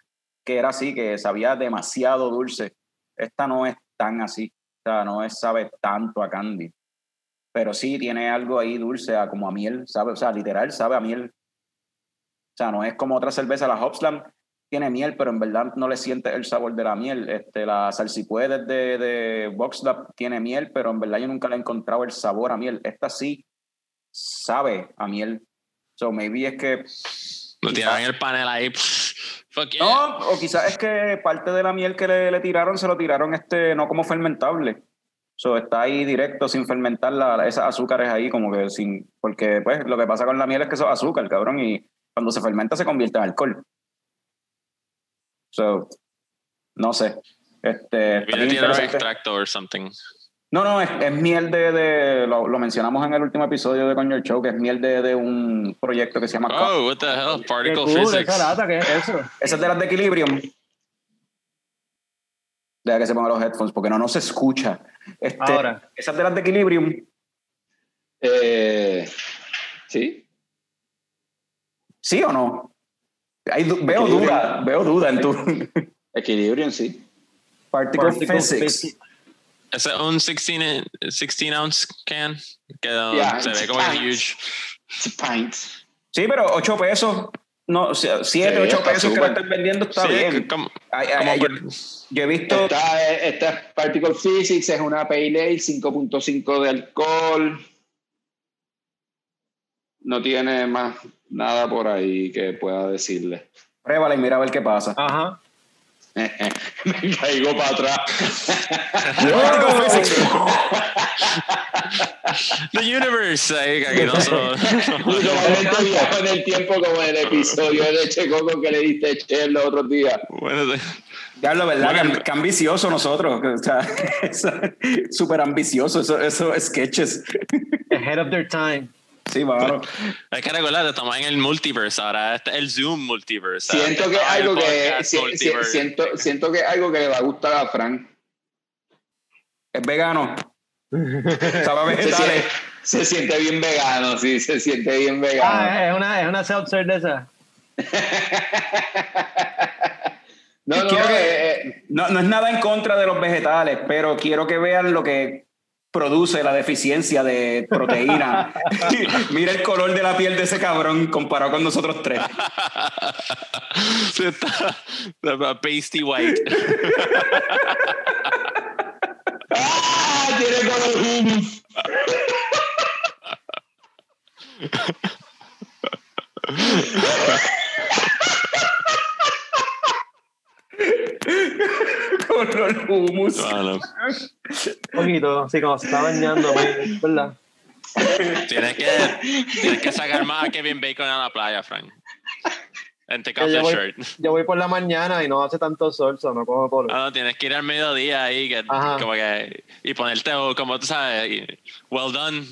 que era así, que sabía demasiado dulce. Esta no es tan así, o sea, no es, sabe tanto a candy. Pero sí tiene algo ahí dulce, a, como a miel, sabe, o sea, literal sabe a miel. O sea, no es como otra cerveza, la Hopslam tiene miel, pero en verdad no le siente el sabor de la miel. Este, la salsipuedes de, de Boxlab tiene miel, pero en verdad yo nunca le he encontrado el sabor a miel. Esta sí sabe a miel. So maybe es que. Lo tiraron en el panel ahí. pff, Fuck yeah. No, o quizás es que parte de la miel que le, le tiraron se lo tiraron este, no como fermentable. So, está ahí directo sin fermentar la, esas azúcares ahí, como que sin. Porque pues lo que pasa con la miel es que eso es azúcar, cabrón, y cuando se fermenta se convierte en alcohol. So, no sé. Este, extracto or something. No, no, es, es miel de, de lo, lo mencionamos en el último episodio de Coño Show, que es miel de, de un proyecto que se llama Oh, what the hell? Qué Particle esa physics. lata, ¿qué es eso? Esa es de las de Equilibrium. Deja que se pongan los headphones porque no, no se escucha. Este, Ahora. Esa es de las de Equilibrium. Eh, sí. ¿Sí o no? Hay veo duda, veo duda en tu Equilibrium, sí. particle, Particle physics. physics. Es un 16, 16 ounce can que Yeah, se ve it's como huge. It's a pint. Sí, pero 8 pesos, no, 7, Sí, 8 está pesos que súper. están vendiendo está Sí, bien. como- Ay, ay, como ay, yo, por- yo he visto. Esta, esta es Particle Physics, es una Pale Ale, 5.5 de alcohol. No tiene más nada por ahí que pueda decirle. Pruébala y mira a ver qué pasa. Ajá. Me caigo para atrás. The universe. Ahí, viajo en el tiempo como en el episodio de Checoco que le diste Che los otros días. bueno, sí. Ya lo verdad, Bueno, que, que ambicioso nosotros. O sea, súper ambicioso, eso, eso sketches. Ahead of their time. Sí, mano. hay que recordar, estamos en el multiverse ahora. Este es el Zoom multiverse. Siento que Estamos algo que si- siento, siento que algo que le va a gustar a Frank. Es vegano. Sabe Se vegetales. siente, se siente bien vegano, sí, se siente bien vegano. Ah, es una, es una seltzer de esa. no, no, Quiero que- eh, eh, No, no es nada en contra de los vegetales, pero quiero que vean lo que produce la deficiencia de proteína. Mira el color de la piel de ese cabrón comparado con nosotros tres. Está- pasty white. ¡Ah! Tiene color hummus. Bueno, Un poquito, sí, como se está bañando, pues, ¿verdad? tienes, que, tienes que sacar más a Kevin Bacon a la playa, Frank. En take off yo, the voy, shirt. yo voy por la mañana y no hace tanto sol, so no cojo por. Ah, no, tienes que ir al mediodía ahí que, como que, y ponerte, como tú sabes, y- well done.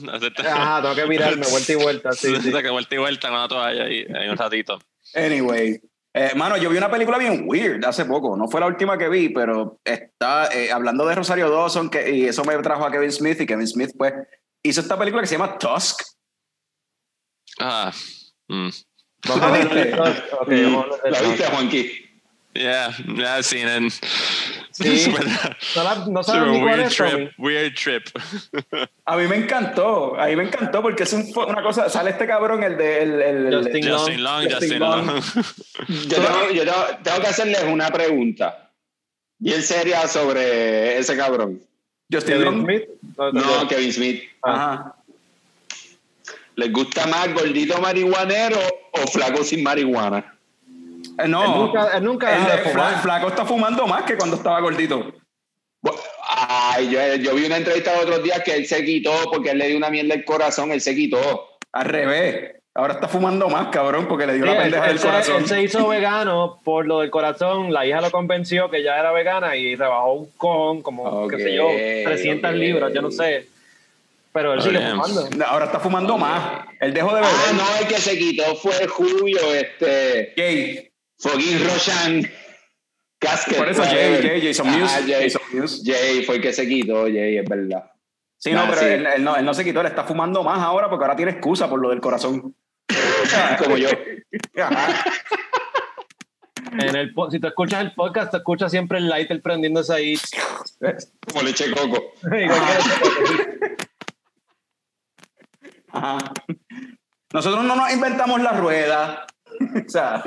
Ajá, tengo que mirarme vuelta y vuelta, sí, sí. que vuelta y vuelta con la toalla ahí, ahí un ratito. Anyway. Eh, mano, yo vi una película bien weird hace poco. No fue la última que vi, pero está eh, hablando de Rosario Dawson, que, y eso me trajo a Kevin Smith, y Kevin Smith, pues, hizo esta película que se llama Tusk. Ah, mm. Vamos a ¿La viste, Juanqui? Yeah, yeah, I've seen it. Sí. No, la- no sabes ni cuál weird es, trip, Tommy. weird trip. A mí me encantó, a mí me encantó porque es un- una cosa, sale este cabrón, el de... El, el- el- Justin Long. Justin Long, Justin Justin Long. Long. Yo, tengo, yo tengo, tengo que hacerles una pregunta. Bien seria sobre ese cabrón. Justin Kevin Long. Smith. No, No, Kevin Smith. Ajá. ¿Les gusta más gordito marihuanero o flaco sin marihuana? Eh, Él no, nunca, él nunca el de fumar. Flaco está fumando más que cuando estaba gordito. Ay, yo, yo vi una entrevista los otros días que él se quitó porque él le dio una mierda al corazón, él se quitó. Al revés. Ahora está fumando más, cabrón, porque le dio Sí, la pendeja él del se, corazón. él se hizo vegano por lo del corazón. La hija lo convenció que ya era vegana y rebajó un cojón, como, qué sé yo, Ok, 300 ok. libras, yo no sé. Pero él sigue fumando. No, Ahora está fumando más. Él dejó de beber. Ah, no, el que se quitó fue Julio, este, Jay. Fucking Roshan Casket. Por eso Jay, Jay, Jason Ah. Jay, Jason Mewes. Jay fue el que se quitó, Jay, es verdad. Sí, no, Ah, pero sí. Él, él no, él no se quitó, él está fumando más ahora porque ahora tiene excusa por lo del corazón. Como yo. En el, si tú escuchas el podcast, te escuchas siempre el lighter prendiéndose ahí. Como leche coco. Ajá. Nosotros no nos inventamos la rueda. o sea,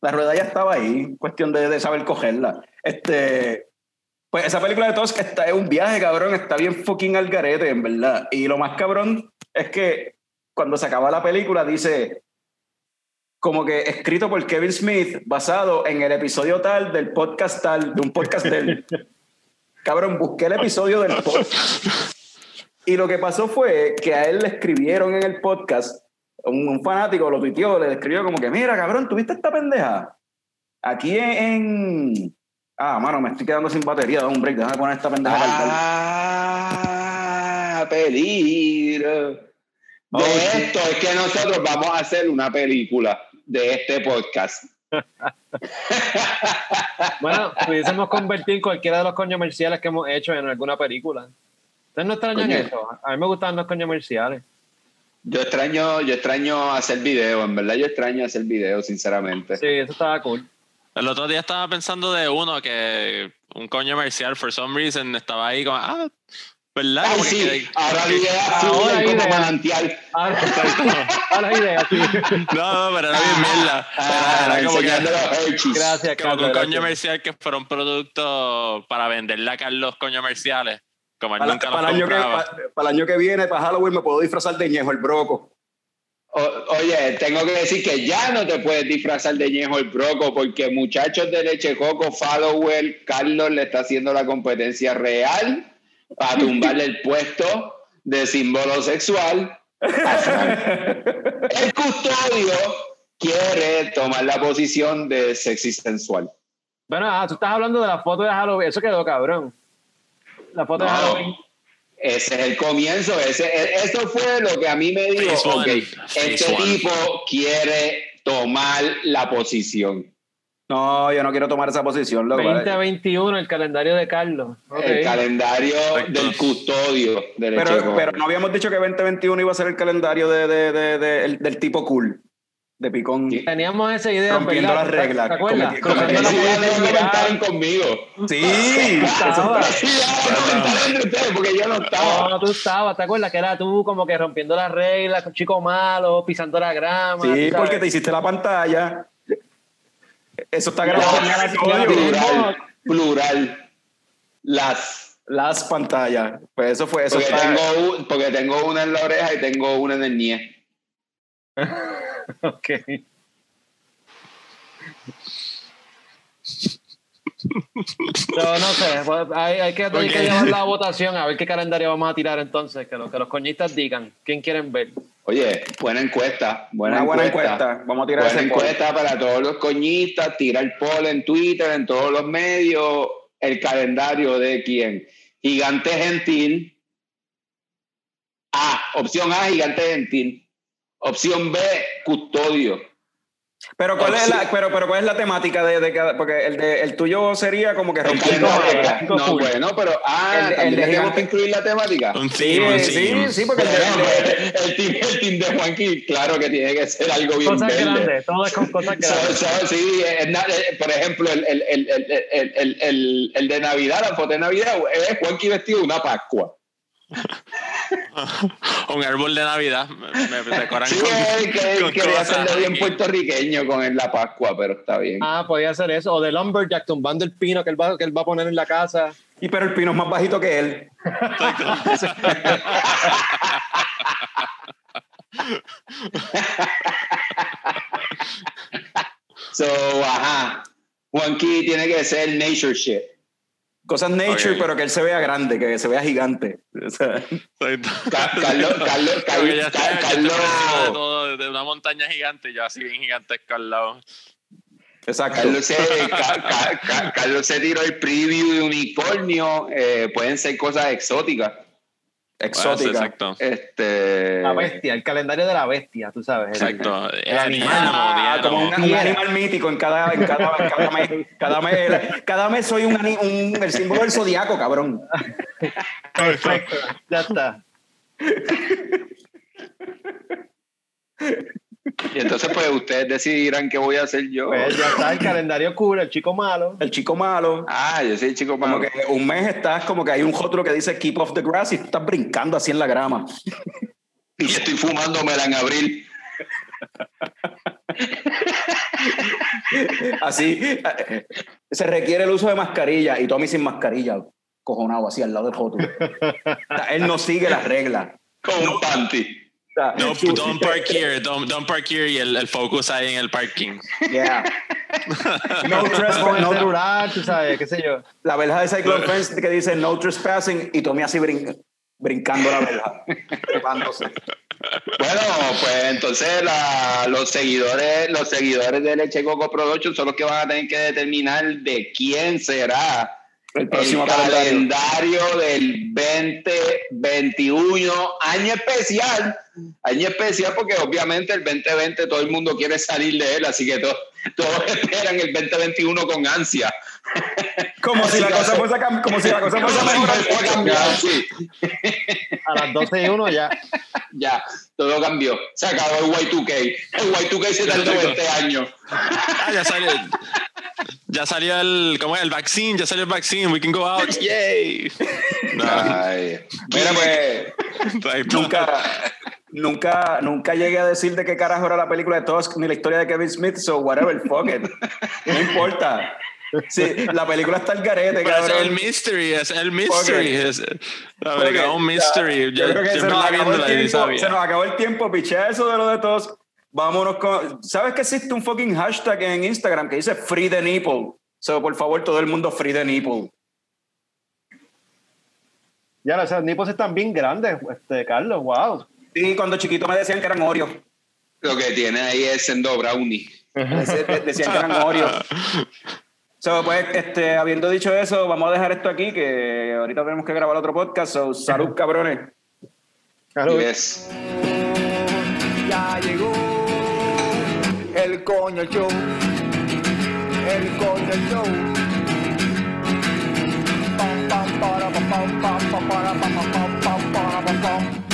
la rueda ya estaba ahí, cuestión de, de saber cogerla. Este, pues esa película de Tusk está, es un viaje, cabrón, está bien fucking al garete, en verdad. Y lo más cabrón es que cuando se acaba la película dice como que escrito por Kevin Smith, basado en el episodio tal del podcast tal, de un podcast del... cabrón, busqué el episodio del podcast. Y lo que pasó fue que a él le escribieron en el podcast, un, un fanático lo tuiteó, le escribió como que, mira, cabrón, ¿tuviste esta pendeja? Aquí en... en- Ah, mano, me estoy quedando sin batería, da un break, déjame poner esta pendeja. Ah, peligro. De Oh, sí. esto es que nosotros vamos a hacer una película de este podcast. Bueno, pudiésemos convertir cualquiera de los coños comerciales que hemos hecho en alguna película. ¿Ustedes no extrañan eso? A mí me gustan los coños comerciales. Yo extraño, yo extraño hacer video, en verdad yo extraño hacer video, sinceramente. Sí, eso estaba cool. El otro día estaba pensando de uno que un coño comercial, for some reason, estaba ahí como, ah, ¿verdad? Como sí, que- ahora que- ideas ahora fluyen como ideas. manantial. Ahora, ahora idea, sí. No, no, pero era bien mierda. Ah, Era, era como que. Gracias, como que un Carlos. coño gracias. comercial que fuera un producto para venderle a Carlos coño comerciales. Como Para, nunca para el año que, para, para el año que viene, para Halloween, me puedo disfrazar de ñejo, el broco. O- oye, tengo que decir que ya no te puedes disfrazar de ñejo el broco porque muchachos de leche coco, follower, Carlos le está haciendo la competencia real a tumbarle el puesto de símbolo sexual a Frank. El custodio quiere tomar la posición de sexy sensual. Bueno, ah, tú estás hablando de la foto de Halloween. Eso quedó cabrón. La foto de No. Halloween. Ese es el comienzo, ese, e- eso fue lo que a mí me dijo, Phase one, ok, este one. tipo quiere tomar la posición. No, yo no quiero tomar esa posición, loco. 2021, el calendario de Carlos. Ok. El calendario Perfecto. del custodio de Leche Pero, pero no habíamos dicho que 2021 iba a ser el calendario de, de- de- de- el- del tipo cool, de picón. Sí. Teníamos esa idea, Rompiendo ¿verdad? las reglas, ¿Te acuerdas? cometi- Como que Cruzando la sí, calle no sin mirar. comentaron conmigo. Sí, porque yo no estaba. No, tú estabas, ¿te acuerdas? Que era tú como que rompiendo las reglas, un chico malo, pisando la grama. sí, porque te hiciste la pantalla. Eso está grabado plural, plural. Las. Las pantallas. Pues eso fue, eso Porque está. tengo, un- porque tengo una en la oreja y tengo una en el nie. Ok. Pero no sé, pues, hay, hay que, hay que llevar la votación a ver qué calendario vamos a tirar entonces, que, lo, que los coñistas digan quién quieren ver. Oye, buena encuesta. Buena Una buena encuesta. encuesta. Vamos a tirar Buena poll. encuesta para todos los coñistas, tira el poll en Twitter, en todos los medios, el calendario de quién. Gigante Gentil. A, opción A, Gigante Gentil. Opción B, custodio. Pero cuál, es la, pero, pero cuál es la temática de, cada. Porque el, de, el tuyo sería como que romper no, no, no, bueno, pero. Ah, el, el de tenemos que incluir la temática. Sí, sí, sí, sí, porque el, team, el team de Juanqui, claro que tiene que ser algo bien. Cosas verde. grandes, todas con cosas grandes. So, so, sí, eh, por ejemplo, el, el, de Navidad, la foto de Navidad, es Juanqui vestido de una Pascua. un árbol de Navidad. Me, me decoran Sí, con, es que con quería hacerlo bien puertorriqueño con el- la Pascua, pero está bien. Ah, podía ser eso. O de Lumberjack tumbando el pino que él va, que él va a poner en la casa. Y pero el pino es más bajito que él. So, ajá. Juanqui tiene que ser nature shit. Cosas nature, pero que él se vea grande, que se vea gigante. O sea, Carlos, Carlos, Carlos, de Carlos, todo, de una montaña gigante, yo así bien gigantesco al lado. exacto. Carlos se, Ca- Ca- Ca- Carlos se tiró el preview de unicornio. eh, pueden ser cosas exóticas. Exótica. Exacto. Este, La bestia, el calendario de la bestia, tú sabes. Exacto. El el animal. Ah, como un, animal mítico en cada, en cada, en cada mes. Cada mes, cada mes soy un, un- el símbolo del zodiaco, cabrón. Perfecto, ya está. Y entonces, pues ustedes decidirán qué voy a hacer yo. Pues ya está el calendario cool, el chico malo. El chico malo. Ah, yo soy el chico Como malo. que un mes estás como que hay un rótulo que dice keep off the grass y tú estás brincando así en la grama. Y estoy fumándomela en abril. Así eh, se requiere el uso de mascarilla y Tommy sin mascarilla, cojonado así al lado del rótulo. O sea, él no sigue las reglas. Con un panty. Sea, No, don't park here, don't, don't park here y el, el focus ahí en el parking. Yeah. No trespassing. no- celular, tú sabes, qué sé yo. la verja de Cyclone Fence que dice no trespassing y Tommy así brin- brincando la verja. trepándose. Bueno, pues entonces la- los seguidores, los seguidores de Leche Coco Production son los que van a tener que determinar de quién será El próximo el calendario. calendario del 2021, año especial, año especial porque obviamente el 2020 todo el mundo quiere salir de él, así que to- todos esperan el 2021 con ansia. Como si la cosa fuese a cam- como si la cosa fuese a cambiar, sí. A las 12 y 1 ya. Ya, todo cambió. Se acabó el Y2K. El Y2K se tardó 20 años. Ah, ya salió. Ya salió el, ¿cómo es? El vaccine, ya salió el vaccine, we can go out, yay. Ay. Mira, pues nunca, nunca, nunca llegué a decir de qué carajo era la película de Tusk ni la historia de Kevin Smith, so whatever, fuck it. No importa. Sí, la película está al garete, Pero es el mystery, es el mystery. Ok. Es, la verdad, Ok, un mystery. Yo, yo creo que se siempre nos, la acabó viendo el la tiempo, se nos acabó el tiempo, pichea eso de lo de todos. Vámonos con. ¿Sabes que existe un fucking hashtag en Instagram que dice free the nipple? So, por favor, todo el mundo free the nipple. Ya, esos nipos están bien grandes, este, Carlos, wow. Sí, cuando chiquito me decían que eran Oreo. Lo que tiene ahí es Sendo Brownie. Dec- Decían que eran Oreo. So, pues, este, habiendo dicho eso, vamos a dejar esto aquí, que ahorita tenemos que grabar otro podcast. So, salud, cabrones. Carlos, Yes. Ya llegó el coño show. El coño show. Pam, pam, para, pam, pam, pam, pam, para, pam, pam, pam, pam, para, pam, pam. Pam,